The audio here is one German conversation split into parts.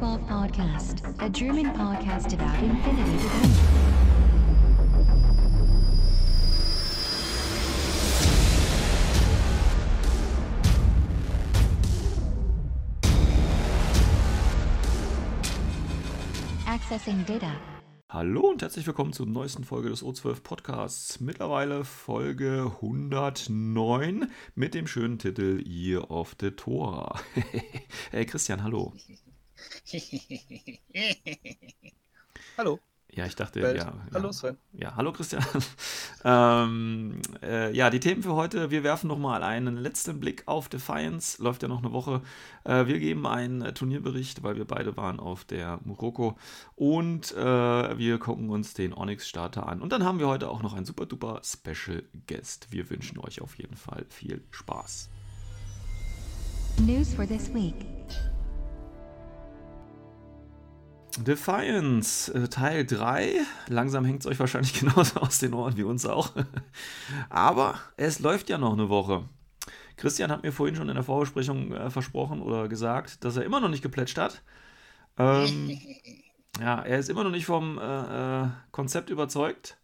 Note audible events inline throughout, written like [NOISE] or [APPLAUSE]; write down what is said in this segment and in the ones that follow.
Welcome to the O12 Podcast, a German podcast about infinity. Accessing data. Hallo und herzlich willkommen zur neuesten Folge des O12 Podcasts. Mittlerweile Folge 109 mit dem schönen Titel Year of the Tora. [LAUGHS] hey Christian, hallo. [LAUGHS] Hallo. Ja, ich dachte, Welt. ja. Hallo ja. Sven. Ja, hallo Christian. [LAUGHS] ähm, äh, ja, die Themen für heute. Wir werfen nochmal einen letzten Blick auf Defiance. Läuft ja noch eine Woche. Äh, wir geben einen Turnierbericht, weil wir beide waren auf der Muroko. Und äh, wir gucken uns den Onyx-Starter an. Und dann haben wir heute auch noch einen super duper Special Guest. Wir wünschen euch auf jeden Fall viel Spaß. News for this week. Defiance, äh, Teil 3. Langsam hängt es euch wahrscheinlich [LAUGHS] genauso aus den Ohren wie uns auch. [LAUGHS] Aber es läuft ja noch eine Woche. Christian hat mir vorhin schon in der Vorbesprechung äh, versprochen oder gesagt, dass er immer noch nicht geplätscht hat. Ähm, [LAUGHS] ja, er ist immer noch nicht vom äh, äh, Konzept überzeugt.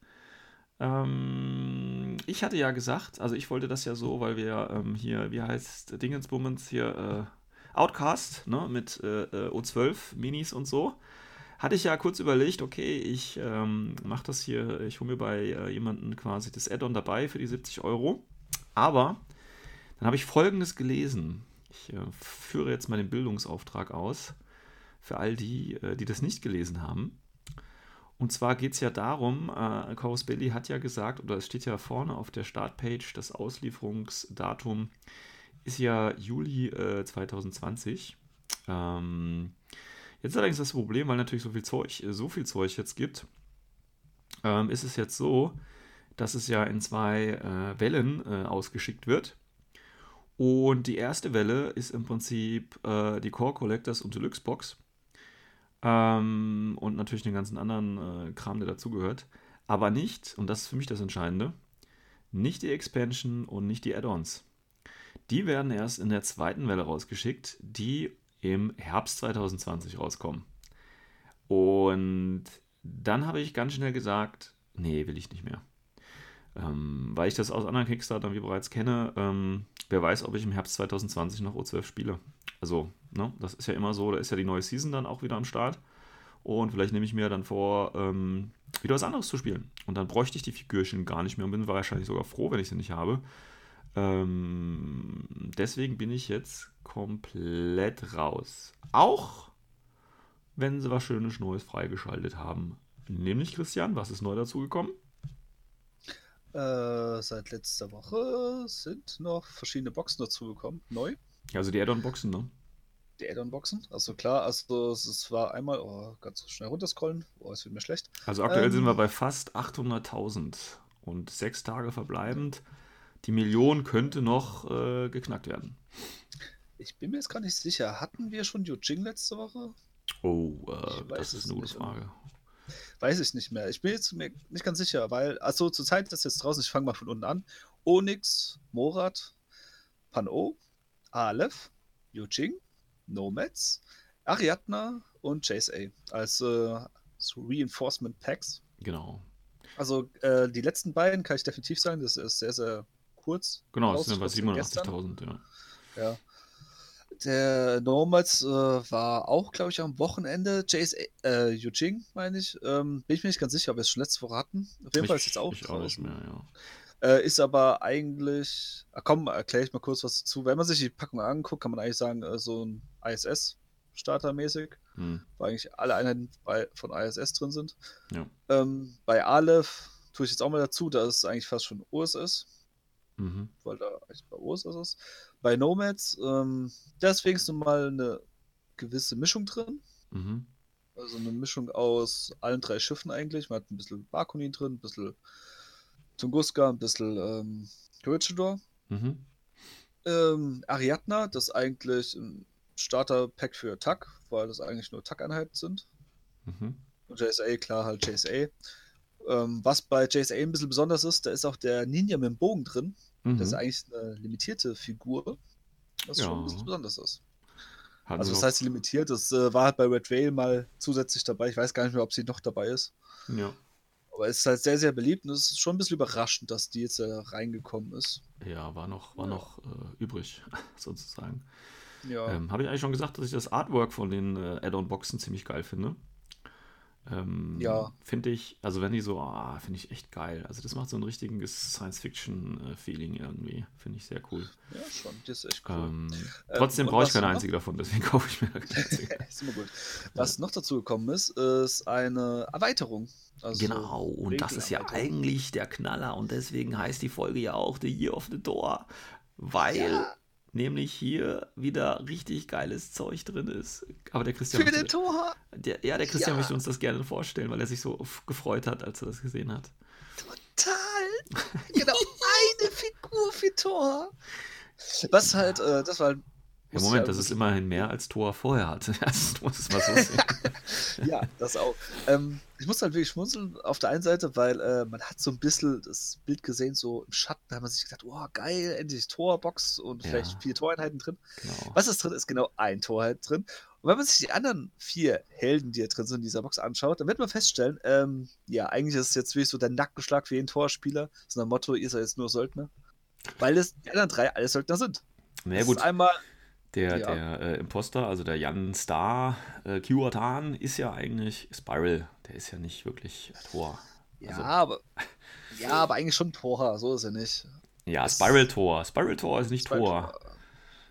Ähm, ich hatte ja gesagt, also ich wollte das ja so, weil wir ähm, hier, wie heißt Dingensbummens hier, äh, Outcast, ne, mit äh, äh, O12 Minis und so. Hatte ich ja kurz überlegt, okay, ich ähm, mache das hier, ich hole mir bei äh, jemandem quasi das Add-on dabei für die 70 Euro. Aber dann habe ich Folgendes gelesen. Ich äh, führe jetzt mal den Bildungsauftrag aus für all die, äh, die das nicht gelesen haben. Und zwar geht es ja darum, äh, Chorus Bailey hat ja gesagt, oder es steht ja vorne auf der Startpage, das Auslieferungsdatum ist ja Juli äh, 2020. Ähm, jetzt allerdings das Problem, weil natürlich so viel Zeug, äh, so viel Zeug jetzt gibt, ähm, ist es jetzt so, dass es ja in zwei äh, Wellen äh, ausgeschickt wird. Und die erste Welle ist im Prinzip äh, die Core Collectors und Deluxe Box. Ähm, und natürlich den ganzen anderen äh, Kram, der dazugehört. Aber nicht, und das ist für mich das Entscheidende, nicht die Expansion und nicht die Add-ons. Die werden erst in der zweiten Welle rausgeschickt, die im Herbst 2020 rauskommen. Und dann habe ich ganz schnell gesagt, nee, will ich nicht mehr. Ähm, weil ich das aus anderen Kickstartern wie bereits kenne, ähm, wer weiß, ob ich im Herbst 2020 noch O12 spiele. Also, ne, das ist ja immer so, da ist ja die neue Season dann auch wieder am Start. Und vielleicht nehme ich mir dann vor, ähm, wieder was anderes zu spielen. Und dann bräuchte ich die Figürchen gar nicht mehr und bin wahrscheinlich sogar froh, wenn ich sie nicht habe. Ähm, deswegen bin ich jetzt komplett raus. Auch wenn sie was Schönes Neues freigeschaltet haben. Nämlich, Christian, was ist neu dazugekommen? Äh, seit letzter Woche sind noch verschiedene Boxen dazugekommen. Neu. Also die Add-on-Boxen, ne? Die Add-on-Boxen. Also klar, also es, war einmal, oh, ganz schnell runterscrollen. Oh, es wird mir schlecht. Also aktuell Ähm. sind wir bei fast 800.000 und sechs Tage verbleibend. Die Million könnte noch äh, geknackt werden. Ich bin mir jetzt gar nicht sicher. Hatten wir schon Yujing letzte Woche? Oh, äh, das ist eine gute. Frage. Weiß ich nicht mehr. Ich bin jetzt mir nicht ganz sicher, weil, also zur Zeit ist jetzt draußen, ich fange mal von unten an. Onyx, Morat, Pan-O, Aleph, Yujing, Nomads, Ariadna und Chase A als äh, so Reinforcement Packs. Genau. Also äh, die letzten beiden kann ich definitiv sagen, das ist sehr, sehr kurz. Genau, das sind bei raus- gestern. 87.000, ja. Ja. Der Nomads äh, war auch, glaube ich, am Wochenende. Jace, äh, Yujing, meine ich. Ähm, bin ich mir nicht ganz sicher, ob wir es schon letzte Woche hatten. Auf jeden Fall ist jetzt auch ich auch nicht draußen. mehr, ja. Äh, ist aber eigentlich. Ah, komm, erkläre ich mal kurz was dazu. Wenn man sich die Packung anguckt, kann man eigentlich sagen, äh, so ein ISS-Starter-mäßig, Hm. wo eigentlich alle Einheiten bei, von ISS drin sind. Ja. Ähm, bei Aleph tue ich jetzt auch mal dazu, dass es eigentlich fast schon OSS Mhm. weil da echt bei OSS ist. Bei Nomads, ähm, da ist wenigstens mal eine gewisse Mischung drin. Mhm. Also eine Mischung aus allen drei Schiffen eigentlich. Man hat ein bisschen Barkonin drin, ein bisschen Tunguska, ein bisschen ähm, Corregidor. Mhm. Ähm, Ariadna, das ist eigentlich ein Starter-Pack für TAC, weil das eigentlich nur TAC-Einheiten sind. Mhm. Und JSA, klar, halt JSA. Ähm, was bei JSA ein bisschen besonders ist, da ist auch der Ninja mit dem Bogen drin. Mhm. Das ist eigentlich eine limitierte Figur, was schon ein Ja. bisschen besonders ist. Hatten Also das heißt limitiert, das äh, war halt bei Red Rail mal zusätzlich dabei. Ich weiß gar nicht mehr, ob sie noch dabei ist. ja. Aber es ist halt sehr, sehr beliebt und es ist schon ein bisschen überraschend, dass die jetzt äh, reingekommen ist. ja, war noch, war Ja. noch äh, übrig, [LAUGHS] sozusagen. Ja. Ähm, Habe ich eigentlich schon gesagt, dass ich das Artwork von den äh, Add-on-Boxen ziemlich geil finde? Ähm, Ja. Finde ich, also wenn die so, ah, finde ich echt geil. Also das macht so ein richtiges Science-Fiction-Feeling irgendwie. Finde ich sehr cool. ja, schon. Das ist echt cool. Ähm, Ähm, trotzdem und brauche ich keine einzige davon, deswegen [LAUGHS] kaufe ich mir da keine [LAUGHS] einzige. ist immer gut. Was noch dazu gekommen ist, ist eine Erweiterung. Also Genau, und das ist ja eigentlich der Knaller und deswegen heißt die Folge ja auch The Year of the Door, weil Ja. Nämlich hier wieder richtig geiles Zeug drin ist. Aber der Christian, Für den möchte, Tor! der, ja, der Christian Ja. möchte uns das gerne vorstellen, weil er sich so gefreut hat, als er das gesehen hat. Total! [LAUGHS] Genau, eine Figur für Tor! Was halt, äh, das war. Ja, Moment, das ist immerhin mehr als Thor vorher hatte. [LAUGHS] Also, du musst es mal so [LAUGHS] sehen. Ja, das auch. Ähm, ich muss halt wirklich schmunzeln auf der einen Seite, weil äh, man hat so ein bisschen das Bild gesehen, so im Schatten, da hat man sich gedacht, oh geil, endlich Torbox und Ja. vielleicht vier Toreinheiten drin. Genau. Was ist drin? Ist genau ein Torheit drin. Und wenn man sich die anderen vier Helden, die da drin sind in dieser Box anschaut, dann wird man feststellen, ähm, ja, eigentlich ist es jetzt wirklich so der Nackenschlag für jeden Torspieler. Ist ein Motto, ihr seid jetzt nur Söldner. Weil es die anderen drei alle Söldner sind. Na ja, gut, einmal, der, ja. der äh, Imposter, also der Jan Star, äh, Kiwatan, ist ja eigentlich Spiral. Der ist ja nicht wirklich Thor. ja, Also- aber, [LAUGHS] ja, aber eigentlich schon Tor, so ist er nicht. Ja, Das- Spiral Tor. Spiral Tor ist nicht Thor.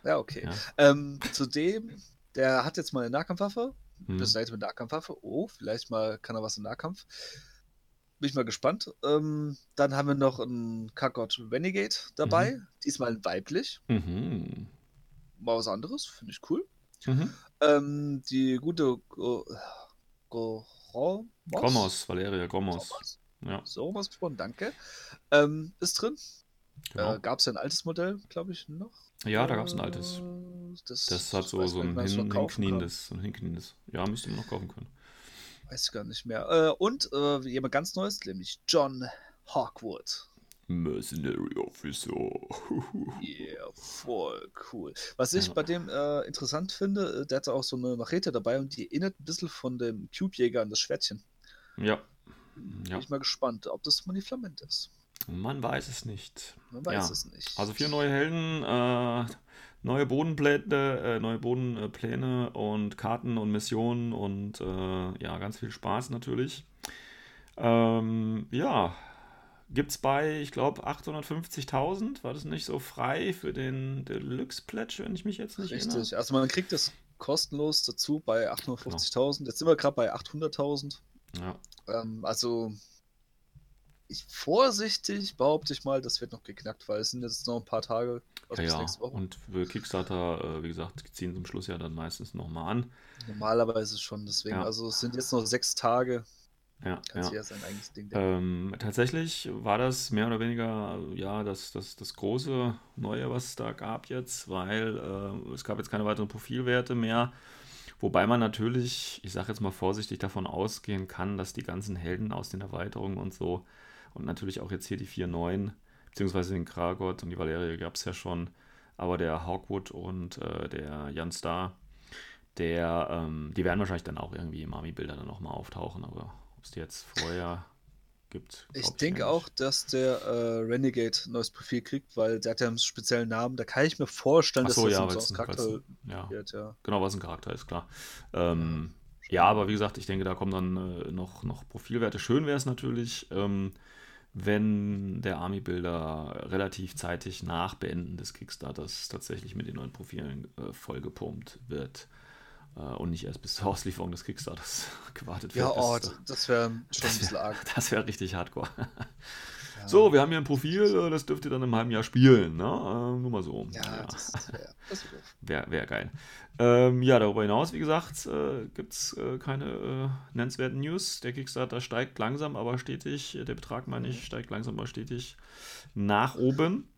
Ja, okay. Ja. Ähm, zudem, der hat jetzt mal eine Nahkampfwaffe. Hm. Bis dahin mit Nahkampfwaffe. Oh, vielleicht mal kann er was im Nahkampf. Bin ich mal gespannt. Ähm, dann haben wir noch einen Kakot Renegade dabei. Diesmal weiblich. Mhm. Mal was anderes. Finde ich cool. Mhm. Ähm, die gute Go Goromos. Gromos, Valeria. Gromos. Ja, So rum ausgesprochen, danke. Ähm, ist drin. genau. Äh, Gab es ein altes Modell, glaube ich, noch. ja, da gab es ein altes. Das, Das hat so, so ein hin, hinkniendes, so ein hinkniendes. Ja, müsste man noch kaufen können. Weiß ich gar nicht mehr. Äh, und äh, jemand ganz Neues, nämlich John Hawkwood. Mercenary Officer. Yeah, voll cool. Was ich bei dem äh, interessant finde, äh, der hatte auch so eine Machete dabei und die erinnert ein bisschen von dem Cube-Jäger an das Schwertchen. ja. Bin Ja, ich mal gespannt, ob das Maniflament ist. man weiß es nicht. Man weiß Ja. es nicht. Also vier neue Helden, äh, neue Bodenpläne, äh, neue Bodenpläne und Karten und Missionen und äh, ja, ganz viel Spaß natürlich. Ähm, ja, gibt's bei, ich glaube, 850.000, war das nicht so frei für den Deluxe Pledge, wenn ich mich jetzt nicht erinnere? Richtig. Also man kriegt das kostenlos dazu bei Genau. 850.000. Jetzt sind wir gerade bei 800.000. Ja, Ähm, also ich vorsichtig behaupte ich mal, das wird noch geknackt, weil es sind jetzt noch ein paar Tage. Also ja, ja. Und für Kickstarter, äh, wie gesagt, ziehen zum Schluss ja dann meistens nochmal an. Normalerweise schon, deswegen. Ja. Also es sind jetzt noch sechs Tage. Ja, Kann ja. ja sein eigenes Ding. Ähm, tatsächlich war das mehr oder weniger ja das, das, das große Neue, was es da gab jetzt, weil äh, es gab jetzt keine weiteren Profilwerte mehr. Wobei man natürlich, ich sage jetzt mal vorsichtig, davon ausgehen kann, dass die ganzen Helden aus den Erweiterungen und so und natürlich auch jetzt hier die vier neuen, beziehungsweise den Kragot und die Valerie gab es ja schon, aber der Hawkwood und äh, der Jan Star, der, ähm, die werden wahrscheinlich dann auch irgendwie im Army-Bilder dann nochmal auftauchen, aber ob es die jetzt vorher gibt. Ich denke auch, dass der äh, Renegade ein neues Profil kriegt, weil der hat ja einen speziellen Namen. Da kann ich mir vorstellen, Ach dass so, das ja, ein Charakter ja, wird, ja. genau, was ein Charakter ist, klar. Ähm, ja, aber wie gesagt, ich denke, da kommen dann äh, noch, noch Profilwerte. Schön wäre es natürlich, ähm, wenn der Army-Builder relativ zeitig nach Beenden des Kickstarters tatsächlich mit den neuen Profilen äh, vollgepumpt wird und nicht erst bis zur [LAUGHS] Auslieferung des Kickstarters [LAUGHS] gewartet wird. Ja, oh, bis, das, wäre schon ein [LAUGHS] das bisschen wäre arg. das wär richtig hardcore. Ja. So, wir haben hier ein Profil, äh, das dürft ihr dann im halben Jahr spielen. Ne? Äh, nur mal so. Ja, das wäre wär. Wäre wär geil. Ähm, ja, darüber hinaus, wie gesagt, äh, gibt es äh, keine äh, nennenswerten News. Der Kickstarter steigt langsam, aber stetig. Der Betrag, meine ich, steigt langsam, aber stetig nach oben.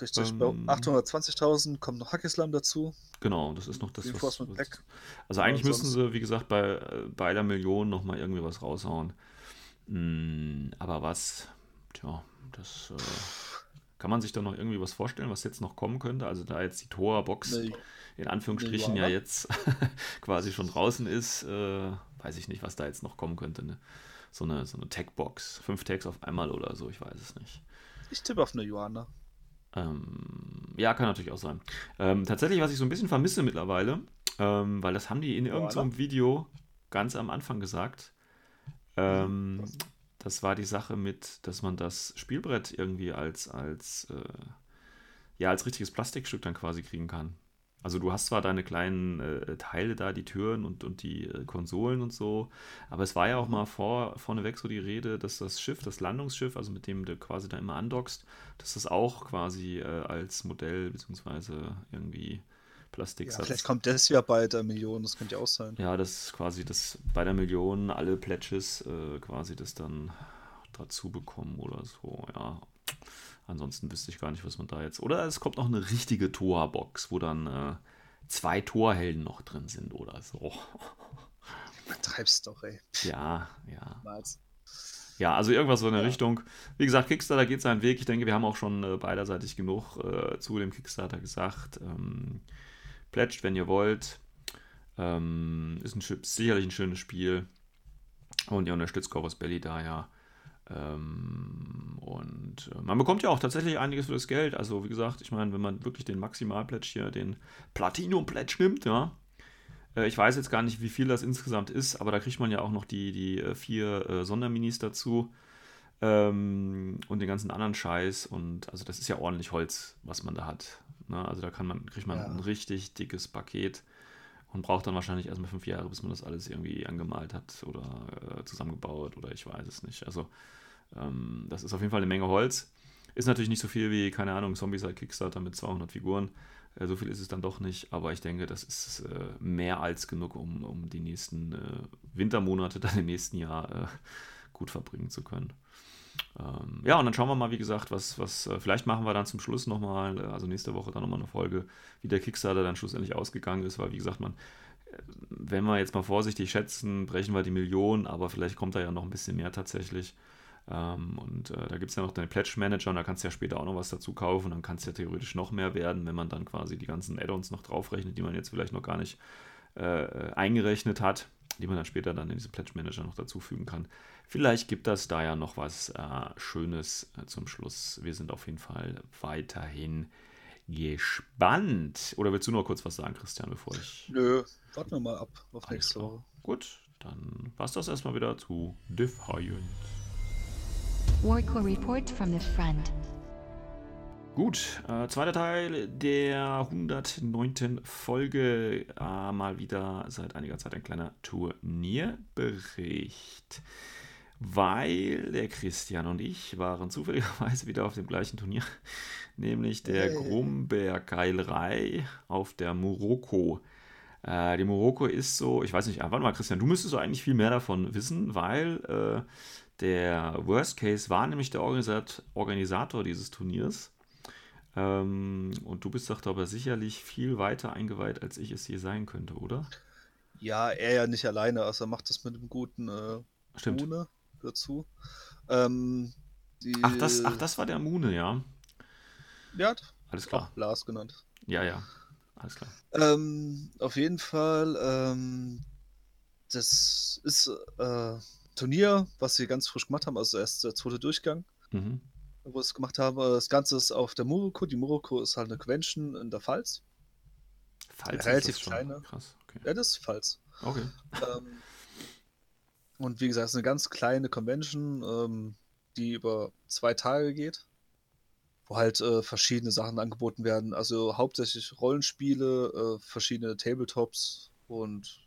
Richtig, Ähm, bei 820.000 kommt noch Hackislam dazu. Genau, das ist noch das, was. Was Black. also eigentlich müssen sie, wie gesagt, bei, äh, bei der Million nochmal irgendwie was raushauen. Mm, aber was? Tja, das äh, Kann man sich da noch irgendwie was vorstellen, was jetzt noch kommen könnte? Also da jetzt die Tor-Box Nee. in Anführungsstrichen Nee, ja ja. jetzt [LAUGHS] quasi schon draußen ist, äh, weiß ich nicht, was da jetzt noch kommen könnte. Ne? So eine, so eine Tag-Box. Fünf Tags auf einmal oder so, ich weiß es nicht. Ich tippe auf eine Johanna. Ähm, ja, kann natürlich auch sein. Ähm, tatsächlich, was ich so ein bisschen vermisse mittlerweile, ähm, weil das haben die in irgendeinem so Video ganz am Anfang gesagt. Ähm, das war die Sache mit, dass man das Spielbrett irgendwie als, als, äh, ja, als richtiges Plastikstück dann quasi kriegen kann. Also du hast zwar deine kleinen äh, Teile da, die Türen und, und die äh, Konsolen und so, aber es war ja auch mal vor, vorneweg so die Rede, dass das Schiff, das Landungsschiff, also mit dem du quasi da immer andockst, dass das auch quasi äh, als Modell beziehungsweise irgendwie Ja, Plastiksatz. vielleicht kommt das ja bei der Million, das könnte ja auch sein. Ja, das quasi das bei der Million alle Pledges äh, quasi das dann dazu bekommen oder so, ja. Ansonsten wüsste ich gar nicht, was man da jetzt. Oder es kommt noch eine richtige Tor-Box, wo dann äh, zwei Torhelden noch drin sind oder so. [LAUGHS] Übertreibst doch, ey. Ja, ja. Niemals. Ja, also irgendwas so in der Ja. Richtung. Wie gesagt, Kickstarter geht seinen Weg. Ich denke, wir haben auch schon äh, beiderseitig genug äh, zu dem Kickstarter gesagt. Ähm, pledgt, wenn ihr wollt. Ähm, ist ein, sicherlich ein schönes Spiel. Und ihr unterstützt Corvus Belly da ja. Ähm, und äh, man bekommt ja auch tatsächlich einiges für das Geld. Also, wie gesagt, ich meine, wenn man wirklich den Maximal-Pledge hier, den Platinum-Pledge nimmt, ja. Äh, ich weiß jetzt gar nicht, wie viel das insgesamt ist, aber da kriegt man ja auch noch die, die äh, vier Sonderminis dazu. Ähm, und den ganzen anderen Scheiß. Und also das ist ja ordentlich Holz, was man da hat. Ne? Also da kann man, kriegt man Ja. ein richtig dickes Paket und braucht dann wahrscheinlich erstmal fünf Jahre, bis man das alles irgendwie angemalt hat oder äh, zusammengebaut oder ich weiß es nicht. Also ähm, das ist auf jeden Fall eine Menge Holz. Ist natürlich nicht so viel wie, keine Ahnung, Zombies halt Kickstarter mit 200 Figuren. Äh, so viel ist es dann doch nicht, aber ich denke, das ist äh, mehr als genug, um, um die nächsten äh, Wintermonate dann im nächsten Jahr äh, gut verbringen zu können. Ähm, ja, und dann schauen wir mal, wie gesagt, was, was äh, vielleicht machen wir dann zum Schluss nochmal, äh, also nächste Woche dann nochmal eine Folge, wie der Kickstarter dann schlussendlich ausgegangen ist, weil wie gesagt, man, äh, wenn wir jetzt mal vorsichtig schätzen, brechen wir die Million, aber vielleicht kommt da ja noch ein bisschen mehr tatsächlich. Ähm, und äh, da gibt es ja noch den Pledge Manager und da kannst du ja später auch noch was dazu kaufen. Dann kann es ja theoretisch noch mehr werden, wenn man dann quasi die ganzen Add-ons noch draufrechnet, die man jetzt vielleicht noch gar nicht äh, eingerechnet hat, die man dann später dann in diesen Pledge Manager noch dazufügen kann. Vielleicht gibt das da ja noch was äh, Schönes äh, zum Schluss. Wir sind auf jeden Fall weiterhin gespannt. Oder willst du noch kurz was sagen, Christian, bevor ich. Nö, warten wir mal ab auf Alles nächste. Woche. Gut, dann war es das erstmal wieder zu Defiant. Warcore Report from the front. Gut, äh, zweiter Teil der 109. Folge. Äh, mal wieder seit einiger Zeit ein kleiner Turnierbericht. Weil der Christian und ich waren zufälligerweise wieder auf dem gleichen Turnier, [LAUGHS] nämlich der Hey. Grumberg Keilerei auf der Morocco. Äh, die Morocco ist so, ich weiß nicht, ah, warte mal, Christian, du müsstest so eigentlich viel mehr davon wissen, weil äh, der Worst Case war nämlich der Organisat Organisator dieses Turniers. Ähm, und du bist doch aber sicherlich viel weiter eingeweiht, als ich es je sein könnte, oder? Ja, er ja nicht alleine, also er macht das mit einem guten äh, Stimmt. Mune dazu. Ähm, Ach das, ach, das war der Mune, ja. Ja, Alles klar. auch Lars genannt. Ja, ja. Alles klar. Ähm, auf jeden Fall, ähm, das ist äh, Turnier, was sie ganz frisch gemacht haben, also erst der zweite Durchgang, Mhm. wo sie es gemacht haben. Das Ganze ist auf der Muroko. Die Muroko ist halt eine Convention in der Pfalz. Falls Relativ ist das schon kleine. Krass, okay. Ja, das ist Pfalz. Okay. ähm, und wie gesagt, es ist eine ganz kleine Convention, ähm, die über zwei Tage geht, wo halt äh, verschiedene Sachen angeboten werden. Also hauptsächlich Rollenspiele, äh, verschiedene Tabletops und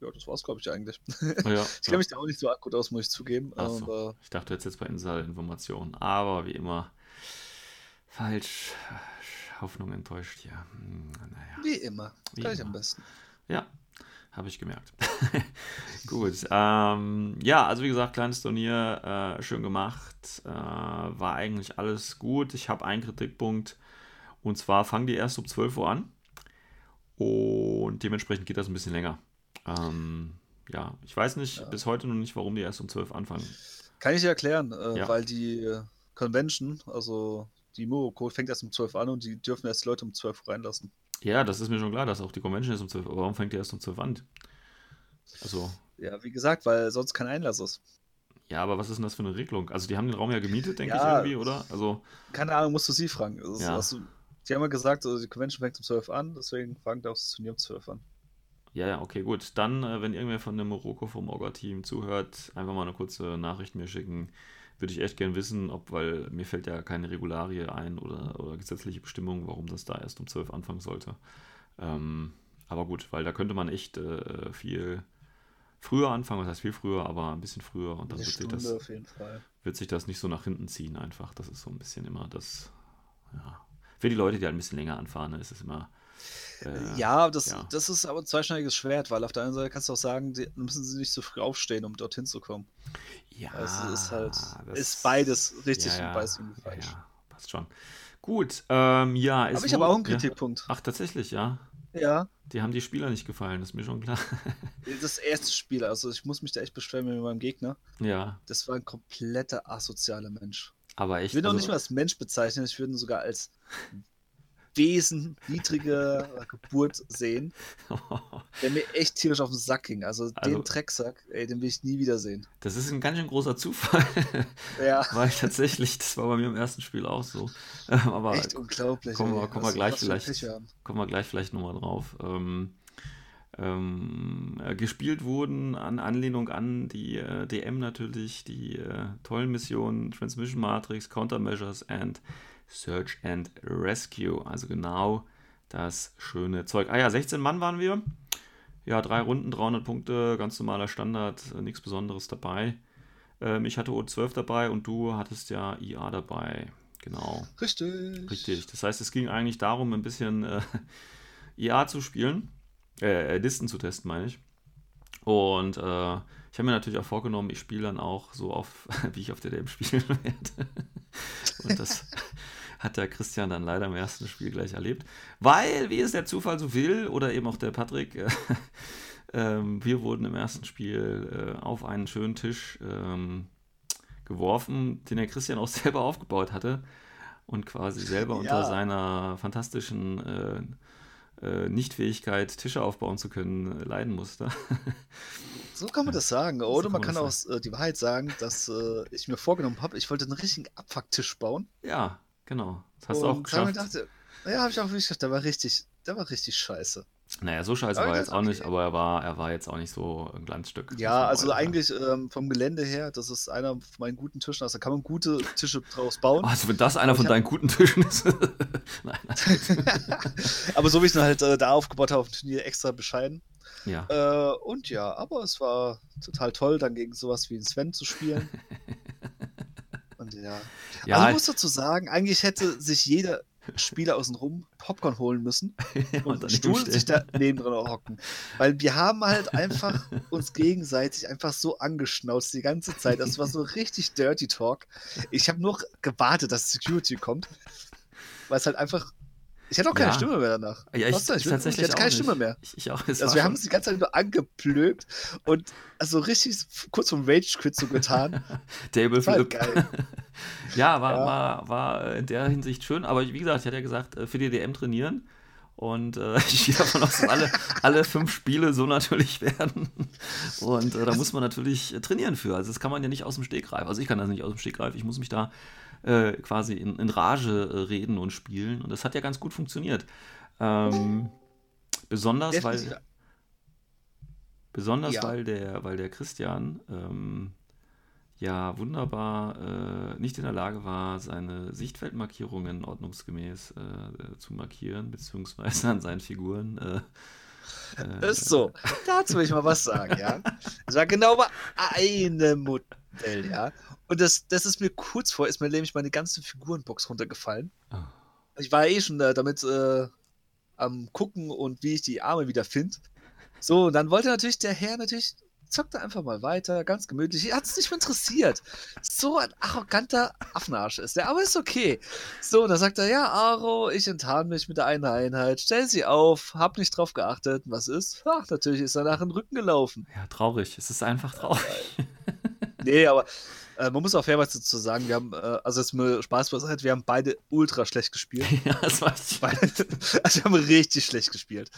ja, das war's, glaube ich, eigentlich. Ja, [LAUGHS] Ich kenne mich da auch nicht so gut aus, muss ich zugeben. So. Aber Ich dachte jetzt, jetzt bei Insider-Informationen, aber wie immer falsch. Hoffnung enttäuscht, ja. Hm, Naja. wie immer, Wie gleich immer. am besten. Ja, habe ich gemerkt. [LAUGHS] Gut. Ähm, ja, also wie gesagt, kleines Turnier, äh, schön gemacht. Äh, war eigentlich alles gut. Ich habe einen Kritikpunkt. Und zwar fangen die erst um 12 Uhr an. Und dementsprechend geht das ein bisschen länger. Ähm, ja, ich weiß nicht Ja. bis heute noch nicht, warum die erst um 12 anfangen. Kann ich dir erklären, äh, Ja. weil die äh, Convention, also die Muroko, fängt erst um 12 an und die dürfen erst die Leute um 12 reinlassen. Ja, das ist mir schon klar, dass auch die Convention ist um 12 Uhr. Warum fängt die erst um 12 an? Also, Ja, wie gesagt, weil sonst kein Einlass ist. ja, aber was ist denn das für eine Regelung? Also, die haben den Raum ja gemietet, denke Ja. ich irgendwie, oder? Also, Keine Ahnung, musst du sie fragen. Ist, Ja. also, die haben ja gesagt, also die Convention fängt um 12 an, deswegen fangt auch das Turnier um 12 an. ja, ja, okay, gut. Dann, äh, wenn irgendwer von dem Morocco vom Orga-Team zuhört, einfach mal eine kurze Nachricht mir schicken. Würde ich echt gern wissen, ob, weil mir fällt ja keine Regularie ein oder, oder gesetzliche Bestimmung, warum das da erst um 12 anfangen sollte. Ähm, aber gut, weil da könnte man echt äh, viel früher anfangen, was heißt viel früher, aber ein bisschen früher und dann wird sich, das, wird sich das nicht so nach hinten ziehen einfach. Das ist so ein bisschen immer das, ja. Für die Leute, die halt ein bisschen länger anfahren, ist es immer. Äh, ja, das, ja. das ist aber ein zweischneidiges Schwert, weil auf der einen Seite kannst du auch sagen, die, müssen sie nicht so früh aufstehen, um dorthin zu kommen. Ja, Also es ist halt, ist beides richtig ja, ja, und beides irgendwie falsch. Ja, passt schon. Gut, ähm, ja. es Aber ich habe auch einen. Kritikpunkt. Ach, tatsächlich, ja. Ja, Die haben die Spieler nicht gefallen, ist mir schon klar. das erste Spiel, also ich muss mich da echt beschweren mit meinem Gegner. ja, Das war ein kompletter asozialer Mensch. aber echt. Ich würde ihn auch also- nicht mal als Mensch bezeichnen, ich würde ihn sogar als Wesen niedriger Geburt sehen, [LAUGHS] der mir echt tierisch auf den Sack ging. Also, Also- den Drecksack, ey, den will ich nie wiedersehen. Das ist ein ganz schön großer Zufall, Ja, [LAUGHS] weil tatsächlich, das war bei mir im ersten Spiel auch so. Ähm, Aber echt unglaublich. kommen wir- kommen wir Was- gleich vielleicht- kommen wir gleich vielleicht nochmal drauf. Ähm, ähm, äh, gespielt wurden an Anlehnung an die äh, DM natürlich, die äh, tollen Missionen Transmission Matrix, Countermeasures and Search and Rescue. Also genau das schöne Zeug. Ah ja, 16 Mann waren wir. Ja, drei Runden, 300 Punkte, ganz normaler Standard, nichts Besonderes dabei. Ähm, ich hatte O12 dabei und du hattest ja IA dabei. Genau. Richtig. Richtig. Das heißt, es ging eigentlich darum, ein bisschen äh, IA zu spielen. Äh, äh, Listen zu testen, meine ich. Und äh, ich habe mir natürlich auch vorgenommen, ich spiele dann auch so auf, [LAUGHS] wie ich auf der DM spielen [LAUGHS] werde. Und das [LAUGHS] hat der Christian dann leider im ersten Spiel gleich erlebt. Weil, wie es der Zufall so will, oder eben auch der Patrick, äh, ähm, wir wurden im ersten Spiel äh, auf einen schönen Tisch ähm, geworfen, den der Christian auch selber aufgebaut hatte und quasi selber unter Ja. seiner fantastischen äh, äh, Nichtfähigkeit, Tische aufbauen zu können, äh, leiden musste. [LAUGHS] So kann man das sagen. Oder kann man man kann auch äh, die Wahrheit sagen, dass äh, ich mir vorgenommen habe, ich wollte einen richtigen Abfucktisch bauen. ja, genau. Das hast du auch und geschafft. dachte, ja, habe ich auch wirklich geschafft. Der war richtig, der war richtig scheiße. Naja, so scheiße Aber war er jetzt auch nicht, okay. aber er war, er war jetzt auch nicht so ein Glanzstück. Ja, also eigentlich ähm, vom Gelände her, das ist einer von meinen guten Tischen. Also da kann man gute Tische draus bauen. Also, wenn das einer Ich von deinen guten Tischen ist. [LAUGHS] nein, nein. [LAUGHS] Aber so wie ich ihn halt äh, da aufgebaut habe auf dem Turnier, extra bescheiden. Ja. Äh, und ja, aber es war total toll, dann gegen sowas wie den Sven zu spielen. [LAUGHS] und ja. Ja, also ich muss dazu sagen, eigentlich hätte sich jeder Spieler außenrum Popcorn holen müssen [LAUGHS] und und einen Stuhl sich da neben dran [LAUGHS] hocken. Weil wir haben halt einfach uns gegenseitig einfach so angeschnauzt die ganze Zeit. Das war so richtig Dirty Talk. Ich habe nur gewartet, dass Security kommt. Weil es halt einfach. Ich hatte auch keine Ja. Stimme mehr danach. Ja, ich, ich bin- tatsächlich ich hatte keine auch Stimme nicht. mehr. Ich, ich auch. Also wir haben uns die ganze Zeit nur angeblökt und also richtig kurz vom Rage-Quit so getan. [LAUGHS] Table Flip. geil. [LAUGHS] ja, war, Ja. War, war in der Hinsicht schön. Aber wie gesagt, ich hatte ja gesagt, äh, für die DM trainieren. Und äh, [LAUGHS] ich gehe davon aus, dass alle, alle fünf Spiele so natürlich werden. Und äh, da muss man natürlich trainieren für. Also das kann man ja nicht aus dem Stegreif. Also ich kann das nicht aus dem Stegreif. Ich muss mich da äh, quasi in, in Rage äh, reden und spielen. Und das hat ja ganz gut funktioniert. Ähm, besonders, Definitiv. weil, besonders Ja. weil, der, weil der Christian ähm, ja wunderbar äh, nicht in der Lage war, seine Sichtfeldmarkierungen ordnungsgemäß äh, zu markieren, beziehungsweise an seinen Figuren. Äh, Ist so. Dazu will ich mal was sagen, ja. Es war genau bei einem Modell, ja. Und das, das ist mir kurz vor, ist mir nämlich meine ganze Figurenbox runtergefallen. Ah. Ich war eh schon äh, damit äh, am gucken und wie ich die Arme wieder finde. So, und dann wollte natürlich der Herr natürlich, zockte einfach mal weiter, ganz gemütlich. Hat es nicht mehr interessiert. So ein arroganter Affenarsch ist der, aber ist okay. So, und dann sagt er, ja, Aro, ich enttarn mich mit der einen Einheit, stell sie auf, hab nicht drauf geachtet. Was ist? Ach, natürlich ist er nach dem Rücken gelaufen. ja, traurig. Es ist einfach traurig. Nee, aber äh, man muss auch fairerweise dazu sagen, wir haben, äh, also jetzt mal Spaß beiseite, wir haben beide ultra schlecht gespielt. [LAUGHS] ja, das war ich. [LAUGHS] also wir haben richtig schlecht gespielt.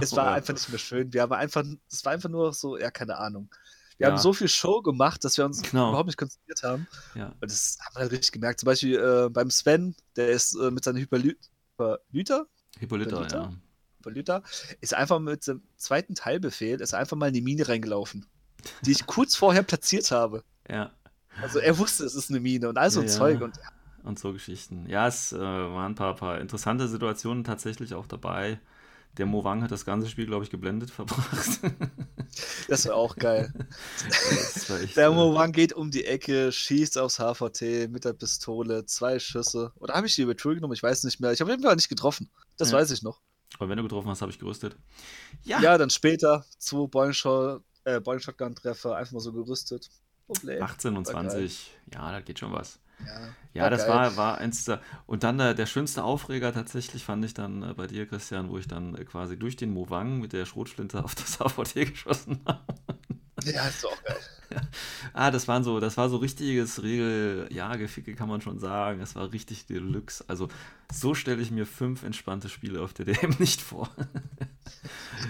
Es war Oh, einfach nicht mehr schön. Wir haben einfach, es war einfach nur so, ja, keine Ahnung. Wir Ja. haben so viel Show gemacht, dass wir uns Genau. überhaupt nicht konzentriert haben. Ja. Und das haben wir halt richtig gemerkt. Zum Beispiel äh, beim Sven, der ist äh, mit seiner Hyperly Hyperlyter, Hippolyta, Hippolyta? ja. Hyperlyter, ist einfach mit dem zweiten Teilbefehl, ist einfach mal in die Mine reingelaufen, die ich kurz vorher platziert habe. Ja. Also er wusste, es ist eine Mine und all so Ja, ja. Zeug. Und Und so Geschichten. Ja, es äh, waren ein paar, paar interessante Situationen tatsächlich auch dabei. Der Mo Wang hat das ganze Spiel, glaube ich, geblendet [LAUGHS] verbracht. das war auch geil. war echt, Der äh, Mo Wang geht um die Ecke, schießt aufs HVT mit der Pistole, zwei Schüsse. Oder habe ich die Return genommen? Ich weiß nicht mehr. Ich habe jeden Fall nicht getroffen. Das Ja. weiß ich noch. Aber wenn du getroffen hast, habe ich gerüstet. Ja, Ja, dann später zwei Boing-Shot- äh, Boing-Shotgun-Treffer, einfach mal so gerüstet. Problem. 18 und War geil. 20. Ja, da geht schon was. Ja, Ja, das geil. war, war eins der. Und dann der, der schönste Aufreger tatsächlich fand ich dann äh, bei dir, Christian, wo ich dann äh, quasi durch den Movang mit der Schrotflinte auf das [LAUGHS] AVT geschossen habe. [LAUGHS] Ja, ist doch geil. Ah, das waren so, das war so richtiges Regel, ja, Geficke kann man schon sagen. Es war richtig Deluxe. Also so stelle ich mir fünf entspannte Spiele auf der DM [LAUGHS] nicht vor. [LAUGHS]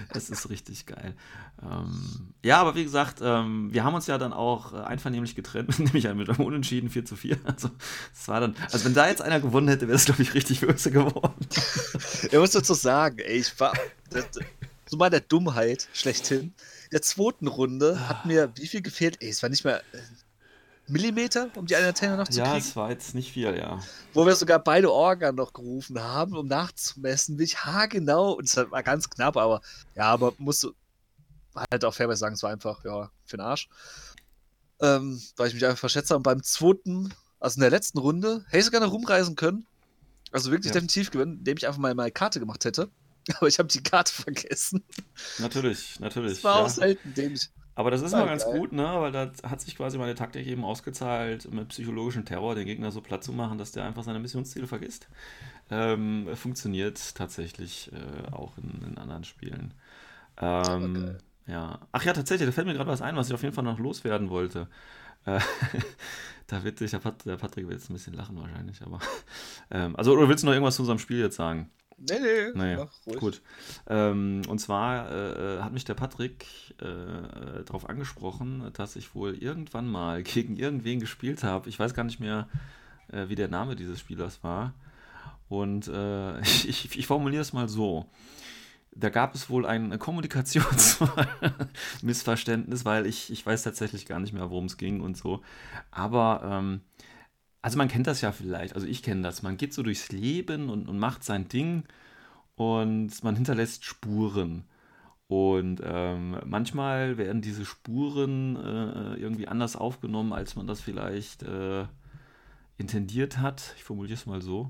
Es ist richtig geil. Ähm, ja, aber wie gesagt, ähm, wir haben uns ja dann auch äh, einvernehmlich getrennt, nämlich mit einem Unentschieden 4 zu 4. Also, das war dann, also wenn da jetzt einer gewonnen hätte, wäre es, glaube ich, richtig böse geworden. Ich muss dazu sagen, ey, ich war das, so bei der Dummheit schlechthin. In der zweiten Runde hat mir wie viel gefehlt? Ey, es war nicht mehr äh, Millimeter, um die eine Antenne noch zu Ja, kriegen. es war jetzt nicht viel, ja. Wo wir sogar beide Organ noch gerufen haben, um nachzumessen, wie ich haargenau, und es war ganz knapp, aber ja, aber musst du halt auch fairerweise sagen, es war einfach, ja, für den Arsch. Ähm, weil ich mich einfach verschätzt habe. Und beim zweiten, also in der letzten Runde, hätte ich sogar noch rumreisen können. Also wirklich Ja. definitiv gewinnen, indem ich einfach mal meine Karte gemacht hätte. [LAUGHS] Aber ich habe die Karte vergessen. Natürlich, natürlich. Das war ja. auch selten, indem ich. Aber das ist mal ganz geil. gut, ne? Weil da hat sich quasi meine Taktik eben ausgezahlt, mit psychologischem Terror den Gegner so platt zu machen, dass der einfach seine Missionsziele vergisst. Ähm, funktioniert tatsächlich äh, auch in, in anderen Spielen. Ähm, ja. Ach ja, tatsächlich, da fällt mir gerade was ein, was ich auf jeden Fall noch loswerden wollte. Äh, [LAUGHS] da wird sich der, Pat der Patrick wird jetzt ein bisschen lachen wahrscheinlich, aber. [LAUGHS] Ähm, also, oder willst du noch irgendwas zu unserem Spiel jetzt sagen? Nee, nee, mach ruhig. Gut. Ähm, und zwar äh, äh, hat mich der Patrick äh, darauf angesprochen, dass ich wohl irgendwann mal [LAUGHS] gegen irgendwen gespielt habe. Ich weiß gar nicht mehr, äh, wie der Name dieses Spielers war. Und äh, [LAUGHS] ich, ich formuliere es mal so. Da gab es wohl ein Kommunikationsmissverständnis, [LAUGHS] weil ich, ich weiß tatsächlich gar nicht mehr, worum es ging und so. Aber ähm, also man kennt das ja vielleicht, also ich kenne das. Man geht so durchs Leben und, und macht sein Ding und man hinterlässt Spuren. Und ähm, manchmal werden diese Spuren äh, irgendwie anders aufgenommen, als man das vielleicht äh, intendiert hat. Ich formuliere es mal so.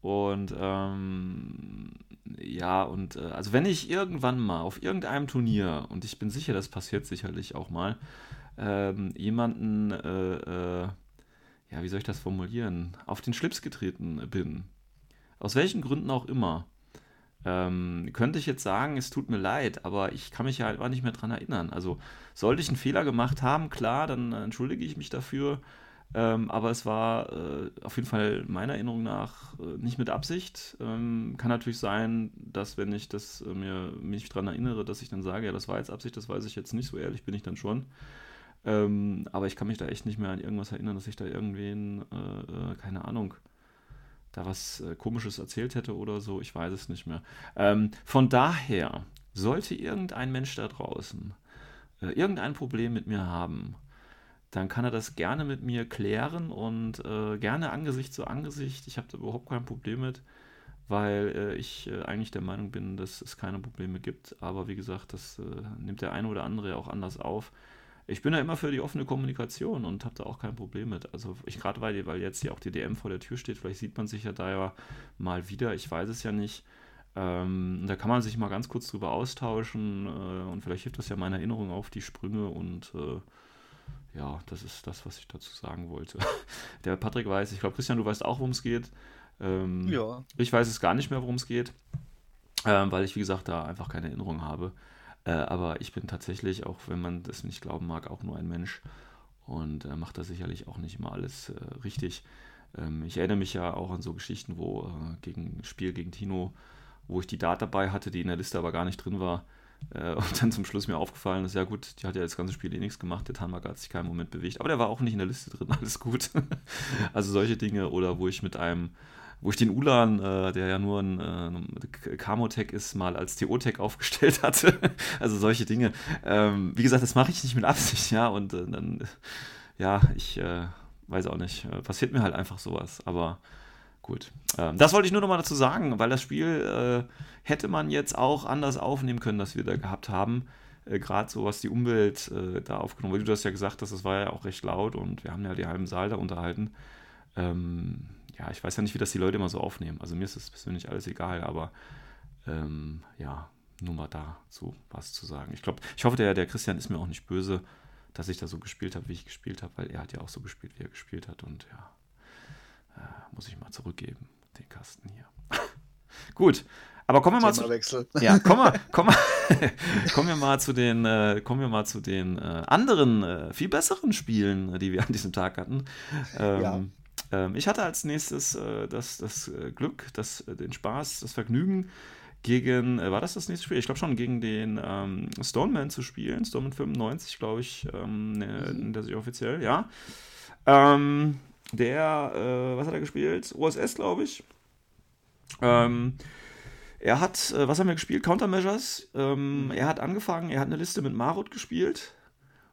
Und ähm, ja, und äh, also wenn ich irgendwann mal auf irgendeinem Turnier, und ich bin sicher, das passiert sicherlich auch mal, ähm, jemanden, äh, äh, ja, wie soll ich das formulieren, auf den Schlips getreten bin, aus welchen Gründen auch immer, ähm, könnte ich jetzt sagen, es tut mir leid, aber ich kann mich ja einfach nicht mehr dran erinnern. Also sollte ich einen Fehler gemacht haben, klar, dann äh, entschuldige ich mich dafür. Ähm, aber es war äh, auf jeden Fall meiner Erinnerung nach äh, nicht mit Absicht. Ähm, kann natürlich sein, dass wenn ich das äh, mir mich daran erinnere, dass ich dann sage, ja, das war jetzt Absicht, das weiß ich jetzt nicht, so ehrlich bin ich dann schon. Ähm, aber ich kann mich da echt nicht mehr an irgendwas erinnern, dass ich da irgendwen, äh, äh, keine Ahnung, da was äh, Komisches erzählt hätte oder so. Ich weiß es nicht mehr. Ähm, von daher sollte irgendein Mensch da draußen äh, irgendein Problem mit mir haben, dann kann er das gerne mit mir klären und äh, gerne Angesicht zu Angesicht. Ich habe da überhaupt kein Problem mit, weil äh, ich äh, eigentlich der Meinung bin, dass es keine Probleme gibt. Aber wie gesagt, das äh, nimmt der eine oder andere auch anders auf. Ich bin ja immer für die offene Kommunikation und habe da auch kein Problem mit. Also ich gerade weil, weil jetzt ja auch die DM vor der Tür steht, vielleicht sieht man sich ja da ja mal wieder, ich weiß es ja nicht. Ähm, da kann man sich mal ganz kurz drüber austauschen äh, und vielleicht hilft das ja meine Erinnerung auf die Sprünge und äh, ja, das ist das, was ich dazu sagen wollte. [LAUGHS] Der Patrick weiß, ich glaube, Christian, du weißt auch, worum es geht. Ähm, Ja. Ich weiß es gar nicht mehr, worum es geht, ähm, weil ich, wie gesagt, da einfach keine Erinnerung habe. Äh, aber ich bin tatsächlich, auch wenn man das nicht glauben mag, auch nur ein Mensch. und äh, macht da sicherlich auch nicht immer alles äh, richtig. Ähm, ich erinnere mich ja auch an so Geschichten, wo äh, gegen Spiel gegen Tino, wo ich die Dart dabei hatte, die in der Liste aber gar nicht drin war. Äh, [LAUGHS] und dann zum Schluss mir aufgefallen ist, ja gut, die hat ja das ganze Spiel eh nichts gemacht, der Tanmaga hat sich keinen Moment bewegt, aber der war auch nicht in der Liste drin, [LAUGHS] alles gut. also solche Dinge oder wo ich mit einem wo ich den Ulan, äh, der ja nur ein äh, Camotech ist, mal als TO-Tech aufgestellt [LAUGHS] hatte. also solche Dinge. Ähm, wie gesagt, das mache ich nicht mit Absicht, ja. Und äh, dann, ja, ich äh, weiß auch nicht. Äh, passiert mir halt einfach sowas. Aber gut. Ähm, das wollte ich nur noch mal dazu sagen, weil das Spiel äh, hätte man jetzt auch anders aufnehmen können, das wir da gehabt haben. Gerade so was die Umwelt da aufgenommen, weil du das ja gesagt hast, das war ja auch recht laut und wir haben ja die halben Saal da unterhalten. Ähm, ja, ich weiß ja nicht, wie das die Leute immer so aufnehmen. Also mir ist das persönlich alles egal, aber ähm, ja, nur mal dazu was zu sagen. Ich glaube, ich hoffe, der, der Christian ist mir auch nicht böse, dass ich da so gespielt habe, wie ich gespielt habe, weil er hat ja auch so gespielt, wie er gespielt hat. Und ja, äh, muss ich mal zurückgeben, den Kasten hier. [LAUGHS] Gut, aber kommen wir mal zu, [LAUGHS] ja, kommen wir, [LAUGHS] kommen, kommen wir mal zu den, äh, kommen wir mal zu den äh, anderen, äh, viel besseren Spielen, die wir an diesem Tag hatten. Ähm, ja. Ähm, ich hatte als nächstes äh, das, das äh, Glück, das, äh, den Spaß, das Vergnügen, gegen, äh, war das das nächste Spiel? Ich glaube schon, gegen den ähm, Stoneman zu spielen. Stoneman 95, glaube ich, ähm, ne, mhm. der sich offiziell, ja. Ähm, der, äh, was hat er gespielt? OSS, glaube ich. Ähm, er hat, äh, was haben wir gespielt? Countermeasures. Ähm, mhm. Er hat angefangen, er hat eine Liste mit Marut gespielt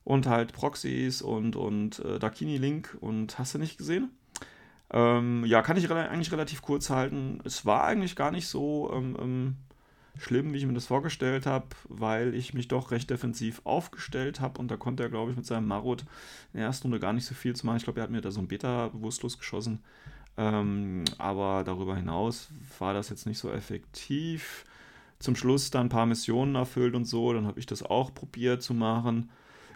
und halt Proxys und, und äh, Dakini Link und hast du nicht gesehen? Ähm, ja, kann ich re eigentlich relativ kurz halten. Es war eigentlich gar nicht so ähm, ähm, schlimm, wie ich mir das vorgestellt habe, weil ich mich doch recht defensiv aufgestellt habe und da konnte er, glaube ich, mit seinem Marot in der ersten Runde gar nicht so viel zu machen. Ich glaube, er hat mir da so ein Beta bewusstlos geschossen. Ähm, aber darüber hinaus war das jetzt nicht so effektiv. Zum Schluss dann ein paar Missionen erfüllt und so, dann habe ich das auch probiert zu machen.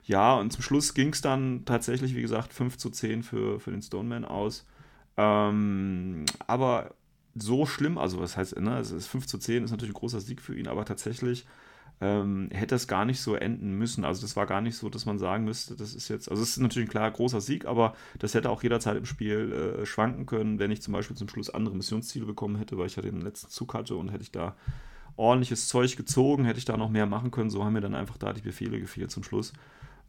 Ja, und zum Schluss ging es dann tatsächlich, wie gesagt, 5 zu 10 für, für den Stoneman aus. Ähm, aber so schlimm, also was heißt, ne, es ist 5 zu 10, ist natürlich ein großer Sieg für ihn, aber tatsächlich ähm, hätte es gar nicht so enden müssen. Also das war gar nicht so, dass man sagen müsste, das ist jetzt, also es ist natürlich ein klar großer Sieg, aber das hätte auch jederzeit im Spiel äh, schwanken können, wenn ich zum Beispiel zum Schluss andere Missionsziele bekommen hätte, weil ich ja den letzten Zug hatte und hätte ich da ordentliches Zeug gezogen, hätte ich da noch mehr machen können. So haben mir dann einfach da die Befehle gefehlt zum Schluss.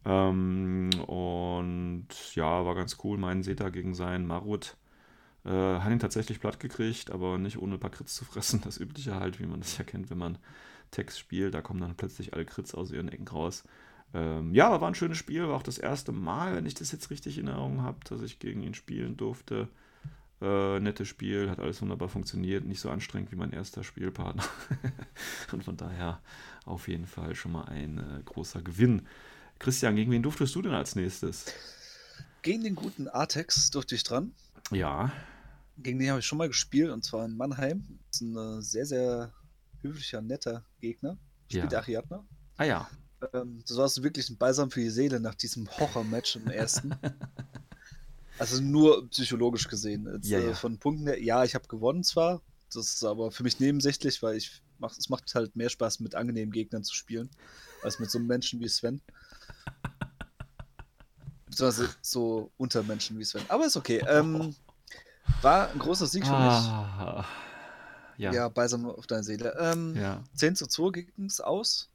Ähm, und ja, war ganz cool. Mein Seta gegen seinen Marut äh, hat ihn tatsächlich platt gekriegt, aber nicht ohne ein paar Crits zu fressen. Das Übliche halt, wie man das ja kennt, wenn man Text spielt. Da kommen dann plötzlich alle Crits aus ihren Ecken raus. Ähm, ja, aber war ein schönes Spiel. War auch das erste Mal, wenn ich das jetzt richtig in Erinnerung habe, dass ich gegen ihn spielen durfte. Äh, nettes Spiel, hat alles wunderbar funktioniert. Nicht so anstrengend wie mein erster Spielpartner. [LAUGHS] Und von daher auf jeden Fall schon mal ein äh, großer Gewinn. Christian, gegen wen durftest du denn als nächstes? Gegen den guten Artex durfte ich dran. Ja. Gegen den habe ich schon mal gespielt und zwar in Mannheim. Das ist ein äh, sehr, sehr höflicher, netter Gegner. Spielt ja. Ariadne. Ah ja. Ähm, das war wirklich ein Balsam für die Seele nach diesem Horror-Match im ersten. [LAUGHS] also nur psychologisch gesehen. Jetzt, ja, äh, ja. Von Punkten her, ja, ich habe gewonnen zwar, das ist aber für mich nebensächlich, weil ich mach, es macht halt mehr Spaß, mit angenehmen Gegnern zu spielen, als mit so einem Menschen wie Sven. [LAUGHS] Beziehungsweise so Untermenschen wie Sven. Aber ist okay. Ähm, [LAUGHS] war ein großer Sieg für ah, mich. Ja. ja, balsam auf deine Seele. Ähm, ja. 10 zu 2 ging es aus.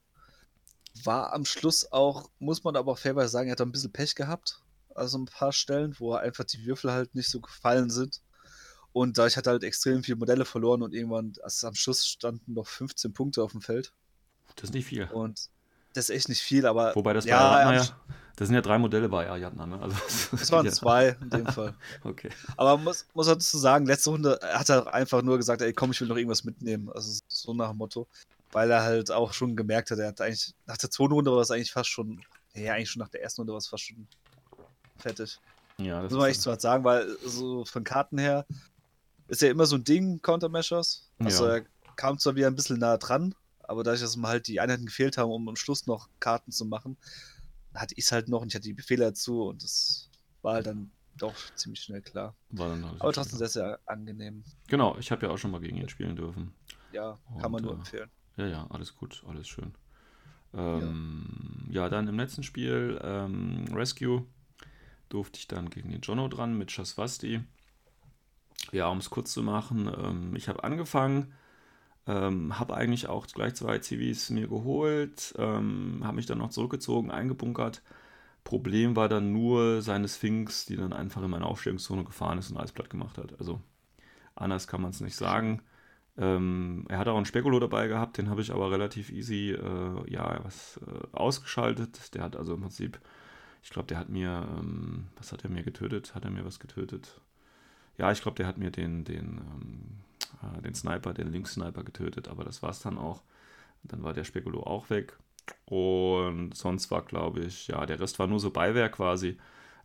War am Schluss auch, muss man aber auch fairerweise sagen, er hat ein bisschen Pech gehabt. Also ein paar Stellen, wo einfach die Würfel halt nicht so gefallen sind. Und da ich hatte halt extrem viele Modelle verloren und irgendwann, also am Schluss standen noch 15 Punkte auf dem Feld. Das ist nicht viel. Und das ist echt nicht viel, aber. Wobei das ja, bei Ariadna ja, das sind ja drei Modelle bei Ariadna, ne? Also, das waren ja. zwei in dem Fall. [LAUGHS] okay. Aber muss, muss man dazu sagen, letzte Runde hat er einfach nur gesagt, ey, komm, ich will noch irgendwas mitnehmen. Also so nach dem Motto. Weil er halt auch schon gemerkt hat, er hat eigentlich, nach der zweiten Runde war es eigentlich fast schon, ja, eigentlich schon nach der ersten Runde war es fast schon fertig. Ja, das muss man echt so was sagen, weil so von Karten her ist ja immer so ein Ding, Countermeasures. Also ja. er kam zwar wieder ein bisschen nah dran, aber dadurch, dass mir halt die Einheiten gefehlt haben, um am Schluss noch Karten zu machen, hatte ich es halt noch und ich hatte die Befehle dazu und das war halt dann doch ziemlich schnell klar. War dann aber trotzdem sehr, sehr angenehm. Genau, ich habe ja auch schon mal gegen ihn spielen dürfen. Ja, kann und, man nur äh, empfehlen. Ja, ja, alles gut, alles schön. Ähm, ja. ja. dann im letzten Spiel ähm, Rescue durfte ich dann gegen den Jono dran mit Shaswasti. Ja, um es kurz zu machen, ähm, ich habe angefangen, ähm, habe eigentlich auch gleich zwei CVs mir geholt, ähm, habe mich dann noch zurückgezogen, eingebunkert. Problem war dann nur seine Sphinx, die dann einfach in meine Aufstellungszone gefahren ist und alles platt gemacht hat. Also anders kann man es nicht sagen. Ähm, er hat auch einen Spekulo dabei gehabt, den habe ich aber relativ easy äh, ja, was, äh, ausgeschaltet. Der hat also im Prinzip, ich glaube, der hat mir, ähm, was hat er mir getötet? Hat er mir was getötet? Ja, ich glaube, der hat mir den, den, ähm, äh, den Sniper, den Links-Sniper getötet, aber das war es dann auch. Dann war der Spekulo auch weg. Und sonst war, glaube ich, ja, der Rest war nur so Beiwerk quasi.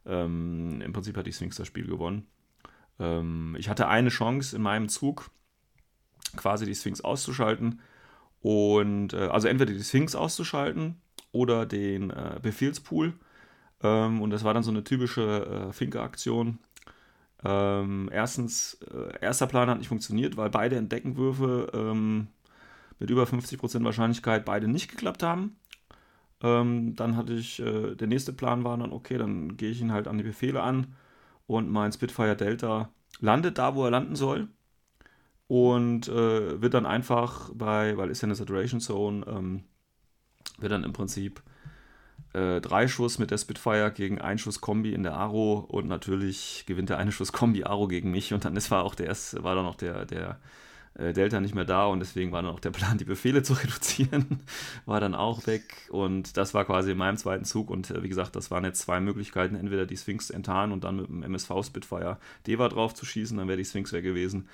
Ähm, Im Prinzip hat die Sphinx das Spiel gewonnen. Ähm, ich hatte eine Chance in meinem Zug, quasi die Sphinx auszuschalten. Und äh, also entweder die Sphinx auszuschalten oder den äh, Befehlspool. Ähm, und das war dann so eine typische äh, Finke-Aktion. Ähm, erstens, äh, erster Plan hat nicht funktioniert, weil beide Entdeckenwürfe ähm, mit über 50% Wahrscheinlichkeit beide nicht geklappt haben. Ähm, dann hatte ich, äh, der nächste Plan war dann, okay, dann gehe ich ihn halt an die Befehle an und mein Spitfire Delta landet da, wo er landen soll und äh, wird dann einfach bei, weil ist ja eine Saturation Zone, ähm, wird dann im Prinzip äh, drei Schuss mit der Spitfire gegen ein Schuss Kombi in der Aro und natürlich gewinnt der eine Schuss Kombi Aro gegen mich und dann ist war auch der war dann noch der, der äh, Delta nicht mehr da und deswegen war dann auch der Plan, die Befehle zu [LAUGHS] reduzieren, war dann auch weg und das war quasi in meinem zweiten Zug und äh, wie gesagt, das waren jetzt zwei Möglichkeiten, entweder die Sphinx enttarnen und dann mit dem MSV Spitfire Deva drauf zu schießen, dann wäre die Sphinx weg gewesen